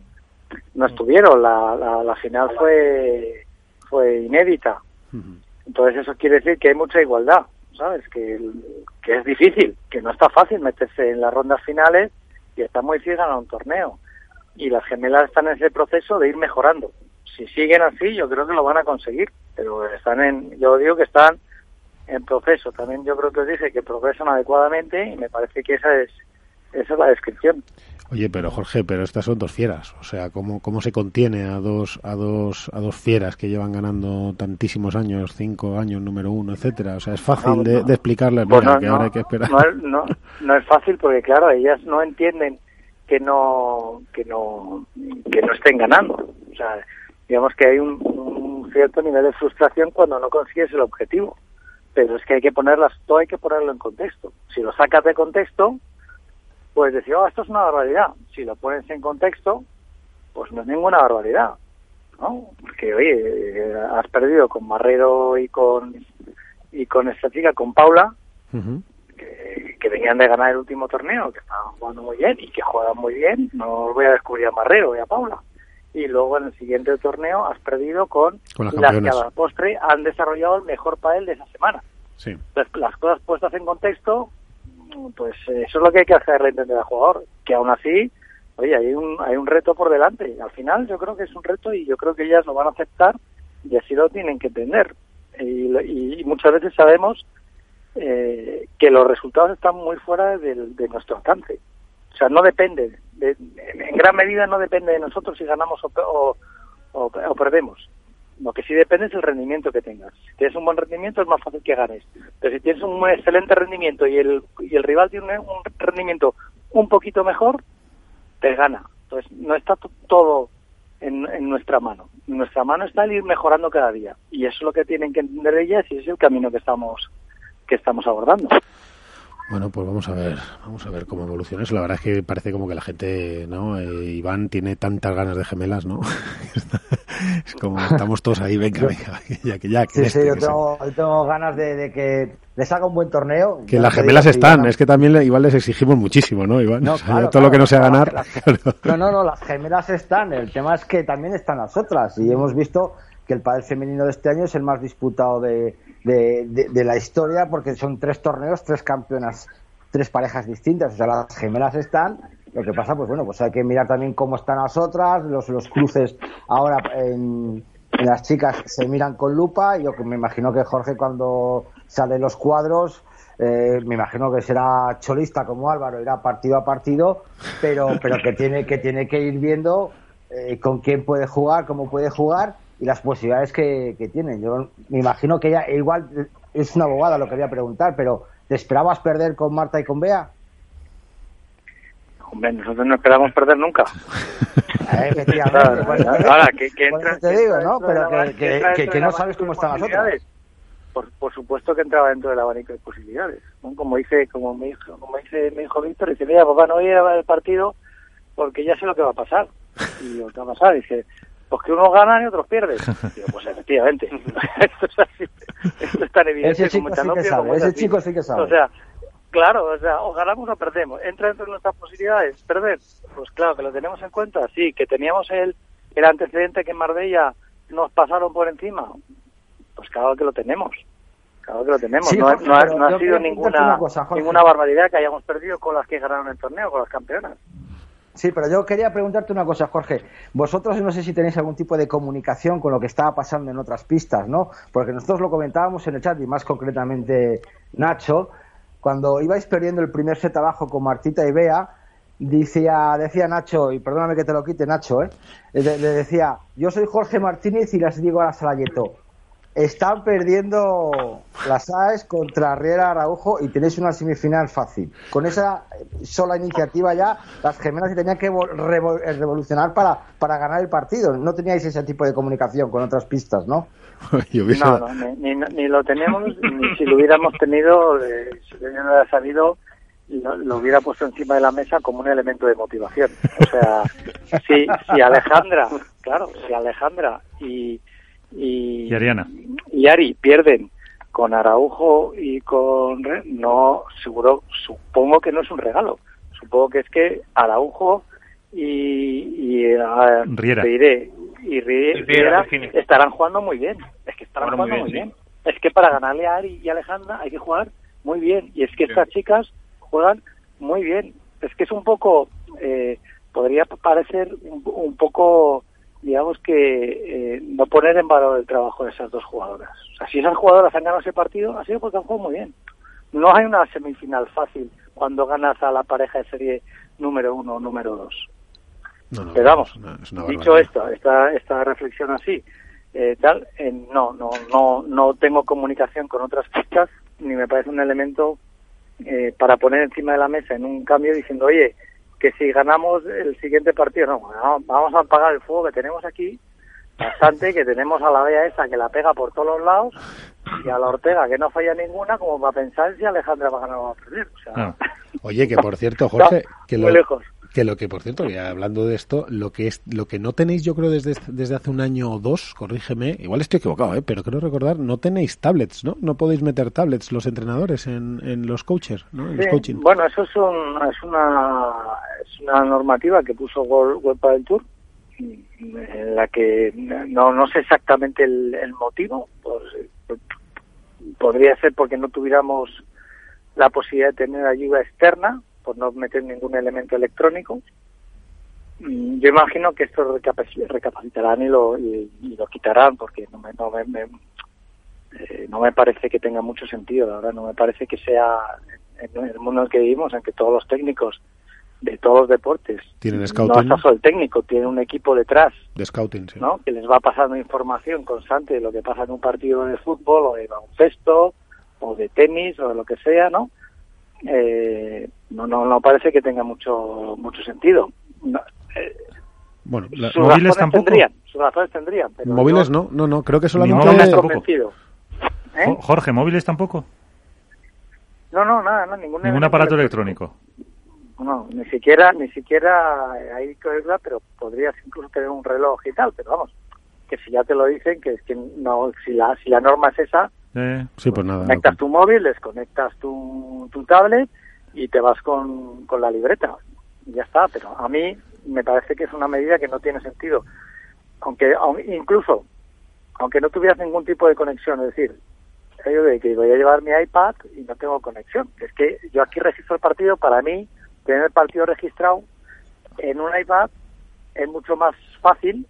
no estuvieron. La, la, final fue, fue inédita. Entonces eso quiere decir que hay mucha igualdad, ¿sabes? Que, que es difícil, que no está fácil meterse en las rondas finales y está muy difícil ganar un torneo. Y las gemelas están en ese proceso de ir mejorando. Si siguen así, yo creo que lo van a conseguir. Pero están en, yo digo que están en proceso. También yo creo que os dije que progresan adecuadamente y me parece que esa es, esa es la descripción. Oye, pero Jorge, pero estas son dos fieras, o sea, ¿cómo, cómo se contiene a dos, a dos, a dos fieras que llevan ganando tantísimos años, cinco años, número uno, etcétera? O sea, es fácil de, explicarles, pues que ahora hay que esperar. No, no, es fácil porque, claro, ellas no entienden que no, que no, que no estén ganando. O sea, digamos que hay un, un cierto nivel de frustración cuando no consigues el objetivo pero es que hay que ponerlas, todo hay que ponerlo en contexto. Si lo sacas de contexto, pues decir, oh, esto es una barbaridad. Si lo pones en contexto, pues no es ninguna barbaridad, ¿no? Porque, oye, has perdido con Marrero y con y con esta chica, con Paula, que, que, venían de ganar el último torneo, que estaban jugando muy bien y que juegan muy bien. No os voy a descubrir a Marrero y a Paula y luego en el siguiente torneo has perdido con, las, que a la postre han desarrollado el mejor pádel de esa semana. Sí. las cosas puestas en contexto, pues eso es lo que hay que hacerle entender al jugador, que aún así, oye, hay un, hay un reto por delante. Al final yo creo que es un reto y yo creo que ellas lo van a aceptar y así lo tienen que entender. Y, muchas veces sabemos eh, que los resultados están muy fuera de, de nuestro alcance. O sea, no depende, en gran medida no depende de nosotros si ganamos o, o, perdemos. Lo que sí depende es el rendimiento que tengas. Si tienes un buen rendimiento es más fácil que ganes. Pero si tienes un excelente rendimiento y el, y el rival tiene un rendimiento un poquito mejor, te gana. Entonces, no está todo en, en, nuestra mano. En nuestra mano está el ir mejorando cada día. Y eso es lo que tienen que entender ellas y ese es el camino que estamos, que estamos abordando. Bueno, pues vamos a ver, vamos a ver cómo evoluciona eso. La verdad es que parece como que la gente, ¿no? Eh, Iván tiene tantas ganas de gemelas, ¿no? es como estamos todos ahí, venga, venga, ya que ya. Que sí, este, sí, yo tengo, yo tengo, ganas de, de, que les haga un buen torneo. Que las gemelas están, Iván, es que también igual les exigimos muchísimo, ¿no, Iván? No, o sea, claro, todo claro, lo que no sea ganar. las-. No, no, no, las gemelas están. El tema es que también están las otras. Y hemos visto que el pádel femenino de este año es el más disputado de, de, la historia porque son tres torneos, tres campeonas, tres parejas distintas. O sea, las gemelas están. Lo que pasa, pues bueno, pues hay que mirar también cómo están las otras, los, los cruces ahora en, las chicas se miran con lupa. Yo me imagino que Jorge cuando sale los cuadros, eh, me imagino que será cholista como Álvaro, irá partido a partido, pero, pero que tiene que tiene que ir viendo eh, con quién puede jugar, cómo puede jugar y las posibilidades que, que tienen. Yo me imagino que ella igual es una abogada lo que voy a preguntar, pero ¿te esperabas perder con Marta y con Bea? Hombre, nosotros no esperamos perder nunca. Eh, efectivamente. Ahora, que, que entra, te digo, ¿no? Pero que, no sabes cómo están las otras. Por, por supuesto que entraba dentro del abanico de posibilidades. ¿no? Como dice, como me dijo, como dice mi hijo Víctor, dice, mira, papá, no voy a ir a ver el partido porque ya sé lo que va a pasar. Y lo que va a pasar, dice, pues que unos ganan y otros pierden. Digo, pues efectivamente. esto es así. Esto es tan evidente Ese como chico sí tan que obvio sabe, como ese así. chico sí que sabe. O sea, claro, o sea, o ganamos o perdemos. ¿Entra dentro de nuestras posibilidades perder? Pues claro, que lo tenemos en cuenta. Sí, que teníamos el, el antecedente que en Marbella nos pasaron por encima. Pues claro que lo tenemos. Claro que lo tenemos. Sí, no, ha- Jorge, no ha, pero no ha yo sido ninguna, cosa, ninguna barbaridad que hayamos perdido con las que ganaron el torneo, con las campeonas. Sí, pero yo quería preguntarte una cosa, Jorge. Vosotros no sé si tenéis algún tipo de comunicación con lo que estaba pasando en otras pistas, ¿no? Porque nosotros lo comentábamos en el chat y más concretamente Nacho, cuando ibais perdiendo el primer set abajo con Martita y Bea, decía, decía Nacho, y perdóname que te lo quite Nacho, ¿eh? le, le decía, yo soy Jorge Martínez y las digo a la Salayeto, están perdiendo las AES contra Riera Araujo y tenéis una semifinal fácil. Con esa sola iniciativa ya, las gemelas se tenían que revo- revolucionar para, para ganar el partido. No teníais ese tipo de comunicación con otras pistas, ¿no? Yo hubiese- No, no, ni, ni- ni lo tenemos, ni si lo hubiéramos tenido, eh, si lo hubiera sabido, lo, lo hubiera puesto encima de la mesa como un elemento de motivación. O sea, si, si Alejandra, claro, si Alejandra y, y, Y Ariana. y Ari pierden con Araujo y con no seguro supongo que no es un regalo. Supongo que es que Araujo y, y ah, Riera. Reiré y Rie- Y Riera, Riera estarán jugando muy bien. Es que estarán muy jugando muy bien, bien, es que para ganarle a Ari y Alejandra hay que jugar muy bien. Y es que Sí. estas chicas juegan muy bien. Es que es un poco eh, podría parecer un, un poco digamos que eh, no poner en valor el trabajo de esas dos jugadoras. O sea, si esas jugadoras han ganado ese partido, ha sido porque han jugado muy bien. No hay una semifinal fácil cuando ganas a la pareja de serie número uno o número dos. no, no, Pero vamos, es una- es una dicho esto, esta, esta reflexión así, eh, tal, eh, no, no, no, no tengo comunicación con otras chicas, ni me parece un elemento eh, para poner encima de la mesa en un cambio diciendo, oye, que si ganamos el siguiente partido, no, no, vamos a apagar el fuego que tenemos aquí, bastante, que tenemos a la Bea esa que la pega por todos los lados, y a la Ortega que no falla ninguna, como para pensar si Alejandra va a ganar o va a perder. O sea, Ah. Oye, que por cierto, Jorge, que lo, muy lejos. que lo que por cierto, ya hablando de esto, lo que es lo que no tenéis, yo creo desde desde hace un año o dos, corrígeme, igual estoy equivocado, ¿eh? pero creo recordar, no tenéis tablets, ¿no? No podéis meter tablets los entrenadores en, en los coaches, ¿no? En los Sí, coaching. Bueno, eso es, un- es, una, es una normativa que puso World del Tour, en la que no, no sé exactamente el, motivo, pues, podría ser porque no tuviéramos la posibilidad de tener ayuda externa, por no meter ningún elemento electrónico. Mm, Yo imagino que esto recapaci- recapacitarán y lo, y lo quitarán, porque no me, no me, me- eh, no me parece que tenga mucho sentido, la verdad, no me parece que sea en el mundo en el que vivimos, en que todos los técnicos de todos los deportes, Tienen no scouting, está solo el técnico, tiene un equipo detrás, de scouting, sí. ¿no? Que les va pasando información constante de lo que pasa en un partido de fútbol o de baloncesto o de tenis o de lo que sea, ¿no? Eh, no, no, no parece que tenga mucho mucho sentido. No, Bueno, la- sus móviles razones tampoco. tendrían, sus razones tendrían. Pero móviles yo no, no, no, creo que solamente... móviles no tampoco. convencido. ¿Eh? Jo- Jorge, móviles tampoco. No, no, nada, no, ningún, Ningún aparato electrónico. No, ni siquiera, ni siquiera hay que oírla, pero podrías incluso tener un reloj y tal, pero vamos, que si ya te lo dicen, que es que no, si la, si la norma es esa, Eh, Sí, pues nada. conectas tu móvil, desconectas tu, tu tablet y te vas con, con la libreta. Y ya está, pero a mí me parece que es una medida que no tiene sentido. Aunque, aun- incluso, aunque no tuvieras ningún tipo de conexión, es decir, ello de que voy a llevar mi iPad y no tengo conexión. Es que yo aquí registro el partido, para mí, tener el partido registrado en un iPad es mucho más fácil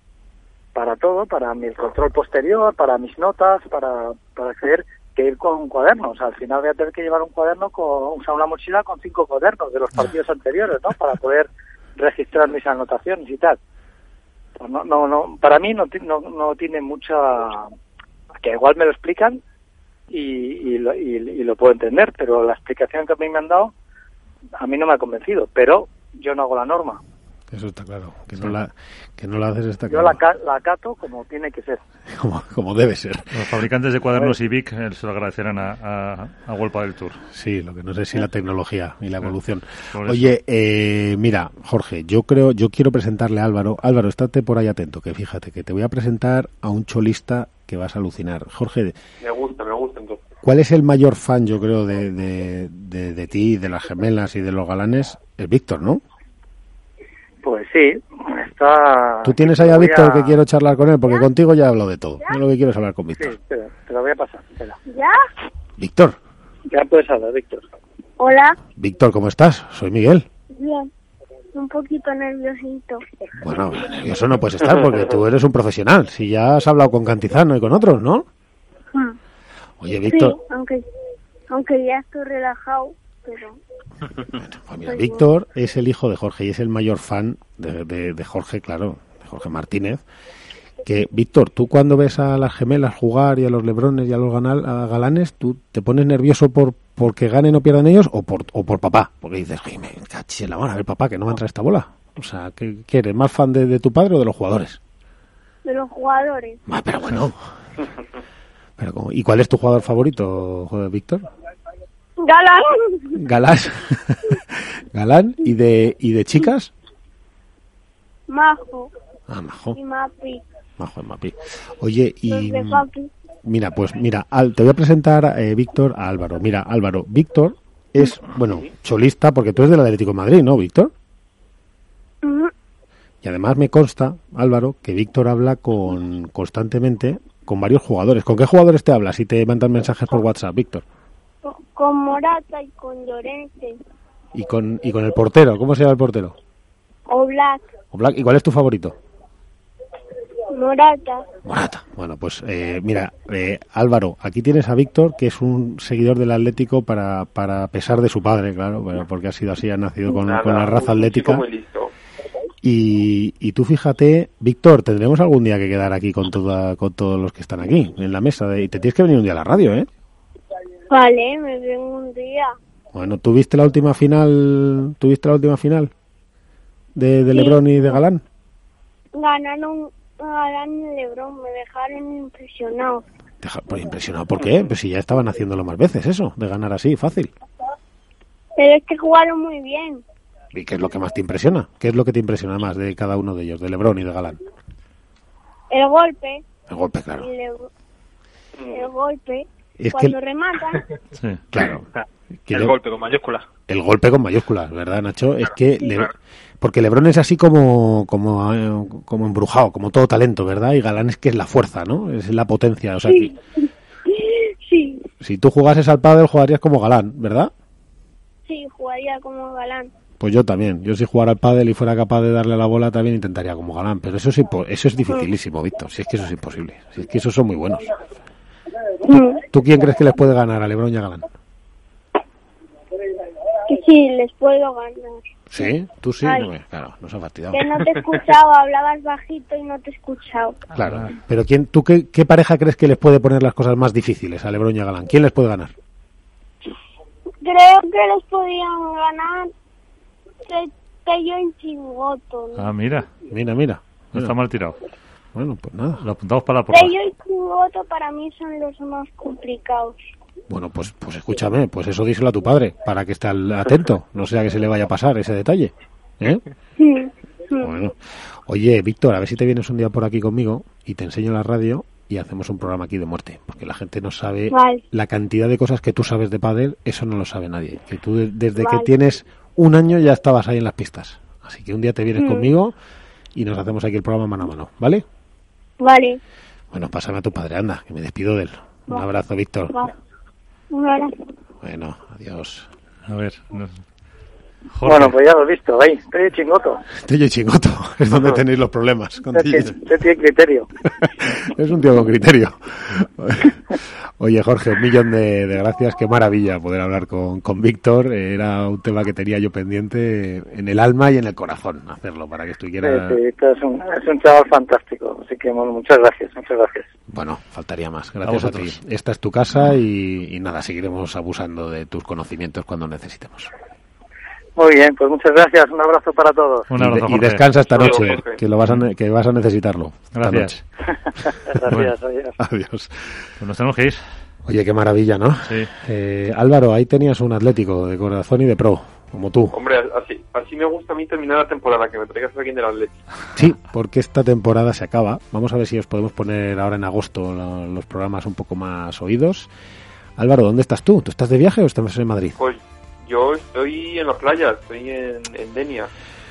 para todo, para mi control posterior, para mis notas, para, para acceder, que ir con cuadernos. Al final voy a tener que llevar un cuaderno, con, sea, una mochila con cinco cuadernos de los partidos anteriores, ¿no? Para poder registrar mis anotaciones y tal. Pues no, no, no, para mí no, no, no tiene mucha... que igual me lo explican y, y, lo, y, y lo puedo entender, pero la explicación que a mí me han dado a mí no me ha convencido, pero yo no hago la norma. Eso está claro. Que no la, que no la haces está Yo claro. la, ca- la acato como tiene que ser. Como, como debe ser. los fabricantes de cuadernos y Vic eh, se lo agradecerán a, a, a World del Tour. Sí, lo que no sé si la tecnología y la evolución. Oye, eh, mira, Jorge, yo creo, yo quiero presentarle a Álvaro. Álvaro, estate por ahí atento, que fíjate que te voy a presentar a un cholista que vas a alucinar. Jorge, Me gusta, me gusta. ¿Cuál es el mayor fan, yo creo, de, de, de, de ti, de las gemelas y de los galanes? Es Víctor, ¿no? Pues sí, está... Tú tienes ahí a Víctor que quiero charlar con él, porque contigo ya he hablado de todo. Yo lo que quiero es hablar con Sí, Víctor. espera, te lo voy a pasar. Espera. ¿Ya? Víctor, Ya puedes hablar, Víctor. Hola. Víctor, ¿cómo estás? Soy Miguel. Bien. Un poquito nerviosito. Bueno, eso no puedes estar porque tú eres un profesional. Si ya has hablado con Cantizano y con otros, ¿no? Oye, Sí, Víctor, aunque, aunque ya estoy relajado, pero... pues mira, Víctor es el hijo de Jorge y es el mayor fan de, de- de Jorge, claro, de Jorge Martínez. Que, Víctor, tú cuando ves a las gemelas jugar y a los lebrones y a los ganal- a galanes, ¿tú te pones nervioso por porque ganen o pierdan ellos o por, o por papá? Porque dices, "Ay, me cachis en la mano, a ver, papá, que no va a entrar esta bola. O sea, ¿qué, qué eres? ¿Más fan de, de tu padre o de los jugadores? De los jugadores. Ah, pero bueno. Pero como- ¿Y cuál es tu jugador favorito, Víctor? ¡Galán! Galán. Galán. ¿Y de, ¿Y de chicas? Majo Ah, Majo. y Mapi. Majo de Mapi. Oye, y mira, pues mira, Al- te voy a presentar, eh, Víctor, a Álvaro. Mira, Álvaro, Víctor es, bueno, cholista, porque tú eres del Atlético de Madrid, ¿no, Víctor? Y además me consta, Álvaro, que Víctor habla con constantemente con varios jugadores. ¿Con qué jugadores te hablas si te mandan mensajes por WhatsApp, Víctor? Co- Con Morata y con Llorente. Y con, y con el portero, ¿cómo se llama el portero? O Black. O Black. ¿Y cuál es tu favorito? Morata. Morata. Bueno, pues eh, mira, eh, Álvaro, aquí tienes a Víctor, que es un seguidor del Atlético para, para pesar de su padre, claro, porque ha sido así, ha nacido con, Nada, con la raza atlética. muy listo. Y, y tú fíjate, Víctor, tendremos algún día que quedar aquí con, toda, con todos los que están aquí en la mesa. de- y te tienes que venir un día a la radio, ¿eh? Vale, me vengo un día. Bueno, ¿tuviste la última final? ¿Tuviste la última final? De, de Sí. Lebron y de Galán. Ganaron Galán y Lebron. Me dejaron impresionado. Deja- pues impresionado, ¿por qué? Pues si ya estaban haciéndolo más veces, eso, de ganar así, fácil. Pero es que jugaron muy bien. ¿Y qué es lo que más te impresiona? ¿Qué es lo que te impresiona más de cada uno de ellos, de Lebron y de Galán? El golpe. El golpe, claro. El, golpe. Es que, Cuando rematan. Sí. claro, que El le- golpe con mayúsculas. el golpe con mayúsculas, ¿verdad, Nacho? Es que, Le- porque Lebron es así como, como, como embrujado, como todo talento, ¿verdad? Y Galán es que es la fuerza, ¿no? Es la potencia, o sea, que Sí, si tú jugases al pádel jugarías como Galán, ¿verdad? sí, jugaría como Galán. Pues yo también. Yo si jugara al pádel y fuera capaz de darle a la bola también intentaría como Galán. Pero eso es, eso es dificilísimo, Víctor. Si es que eso es imposible. Si es que esos son muy buenos. ¿Tú quién crees que les puede ganar a Lebron y a Galán? Que sí, les puedo ganar. ¿Sí? ¿Tú sí? Ay. No, eh, claro, nos ha fastidiado. Que no te he escuchado, hablabas bajito y no te he escuchado. Claro. Pero ¿quién, ¿tú qué, qué pareja crees que les puede poner las cosas más difíciles a Lebron y a Galán? ¿Quién les puede ganar? Creo que les podían ganar. Tello en Chingoto. ¿no? Ah, mira, Mira, mira. no está mal tirado. Bueno, pues nada. Lo apuntamos para la porra. Tello y Chingoto para mí son los más complicados. Bueno, pues, pues escúchame, pues eso díselo a tu padre, para que esté atento, no sea que se le vaya a pasar ese detalle. ¿Eh? Sí, sí. Bueno. Oye, Víctor, a ver si te vienes un día por aquí conmigo y te enseño la radio y hacemos un programa aquí de muerte, porque la gente no sabe Vale. la cantidad de cosas que tú sabes de pádel, eso no lo sabe nadie. Que tú de- desde que tienes un año ya estabas ahí en las pistas. Así que un día te vienes Mm. conmigo y nos hacemos aquí el programa mano a mano, ¿vale? Vale, Bueno, pásame a tu padre, anda, que me despido de él. Un abrazo, Víctor. va. Un abrazo. Bueno, adiós. A ver. no- Jorge, Bueno, pues ya lo he visto, ahí, Tello y Chingoto. Tello y Chingoto, es donde tenéis los problemas. Con Usted tiene, usted tiene criterio. es un tío con criterio. Oye, Jorge, un millón de, de gracias. Qué maravilla poder hablar con, con Víctor. Era un tema que tenía yo pendiente en el alma y en el corazón hacerlo para que Sí, estuviera. sí, usted es, un, es un chaval fantástico, así que bueno, muchas gracias, muchas gracias. Bueno, faltaría más. Gracias A a, ti. Esta es tu casa y, y nada, seguiremos abusando de tus conocimientos cuando necesitemos. Muy bien, pues muchas gracias, un abrazo para todos. un Y, abrazo, descansa esta noche, Jorge. que lo vas a, ne- que vas a necesitarlo. esta Gracias. noche. Gracias, adiós. Adiós. Pues nos tenemos que ir. Oye, qué maravilla, ¿no? Sí. Eh, Álvaro, ahí tenías un atlético de corazón y de pro, como tú. Hombre, así, así me gusta a mí terminar la temporada, que me traigas a alguien del Atleti. Sí, porque esta temporada se acaba. Vamos a ver si os podemos poner ahora en agosto lo- los programas un poco más oídos. Álvaro, ¿dónde estás tú? ¿Tú estás de viaje o estás en Madrid? Pues yo estoy en la playa, estoy en, en Denia.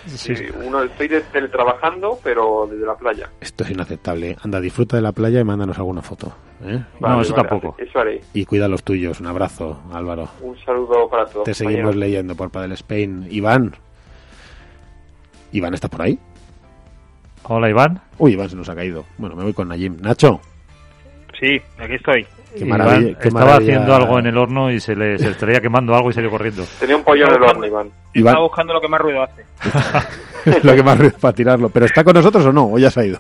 Sí. Eh, Uno, estoy de- teletrabajando, pero desde la playa. Esto es inaceptable. Anda, disfruta de la playa y mándanos alguna foto. ¿eh? No, eso tampoco. Eso haré. Y cuida los tuyos. Un abrazo, Álvaro. Un saludo para todos. Te seguimos leyendo por Padel Spain. Iván. Iván, ¿estás por ahí? Hola, Iván. Uy, Iván se nos ha caído. Bueno, me voy con Najim. Nacho. Sí, aquí estoy. Qué Iván maravilla. qué estaba maravilla. haciendo algo en el horno y se le, se estaría quemando algo y salió corriendo. Tenía un pollo en el horno, Iván. Iván, Estaba buscando lo que más ruido hace. lo que más ruido para tirarlo. ¿Pero está con nosotros o no? ¿O ya se ha ido?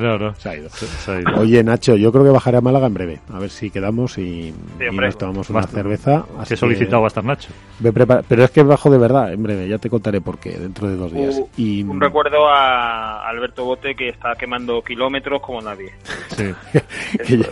No, no. Se ha ido. Se- se ha ido. Oye, Nacho, yo creo que bajaré a Málaga en breve. A ver si quedamos y, hombre. nos tomamos una Basta. cerveza. Así Qué solicitado va a estar Nacho. que Pero es que bajo de verdad, en breve. Ya te contaré por qué, dentro de dos días. Uh, y Un recuerdo a Alberto Bote que está quemando kilómetros como nadie. Sí.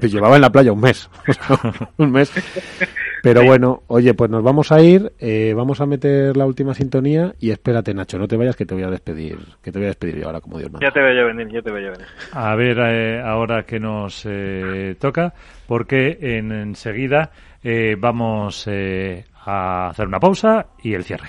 que llevaba en la playa un mes. un mes. Pero bueno, oye, pues nos vamos a ir. eh, vamos a meter la última sintonía. Y espérate, Nacho, no te vayas que te voy a despedir. Que te voy a despedir yo ahora, como Dios manda. Ya te veo yo venir, ya te veo yo venir. A ver eh, ahora que nos eh, toca, porque en, enseguida eh, vamos eh, a hacer una pausa y el cierre.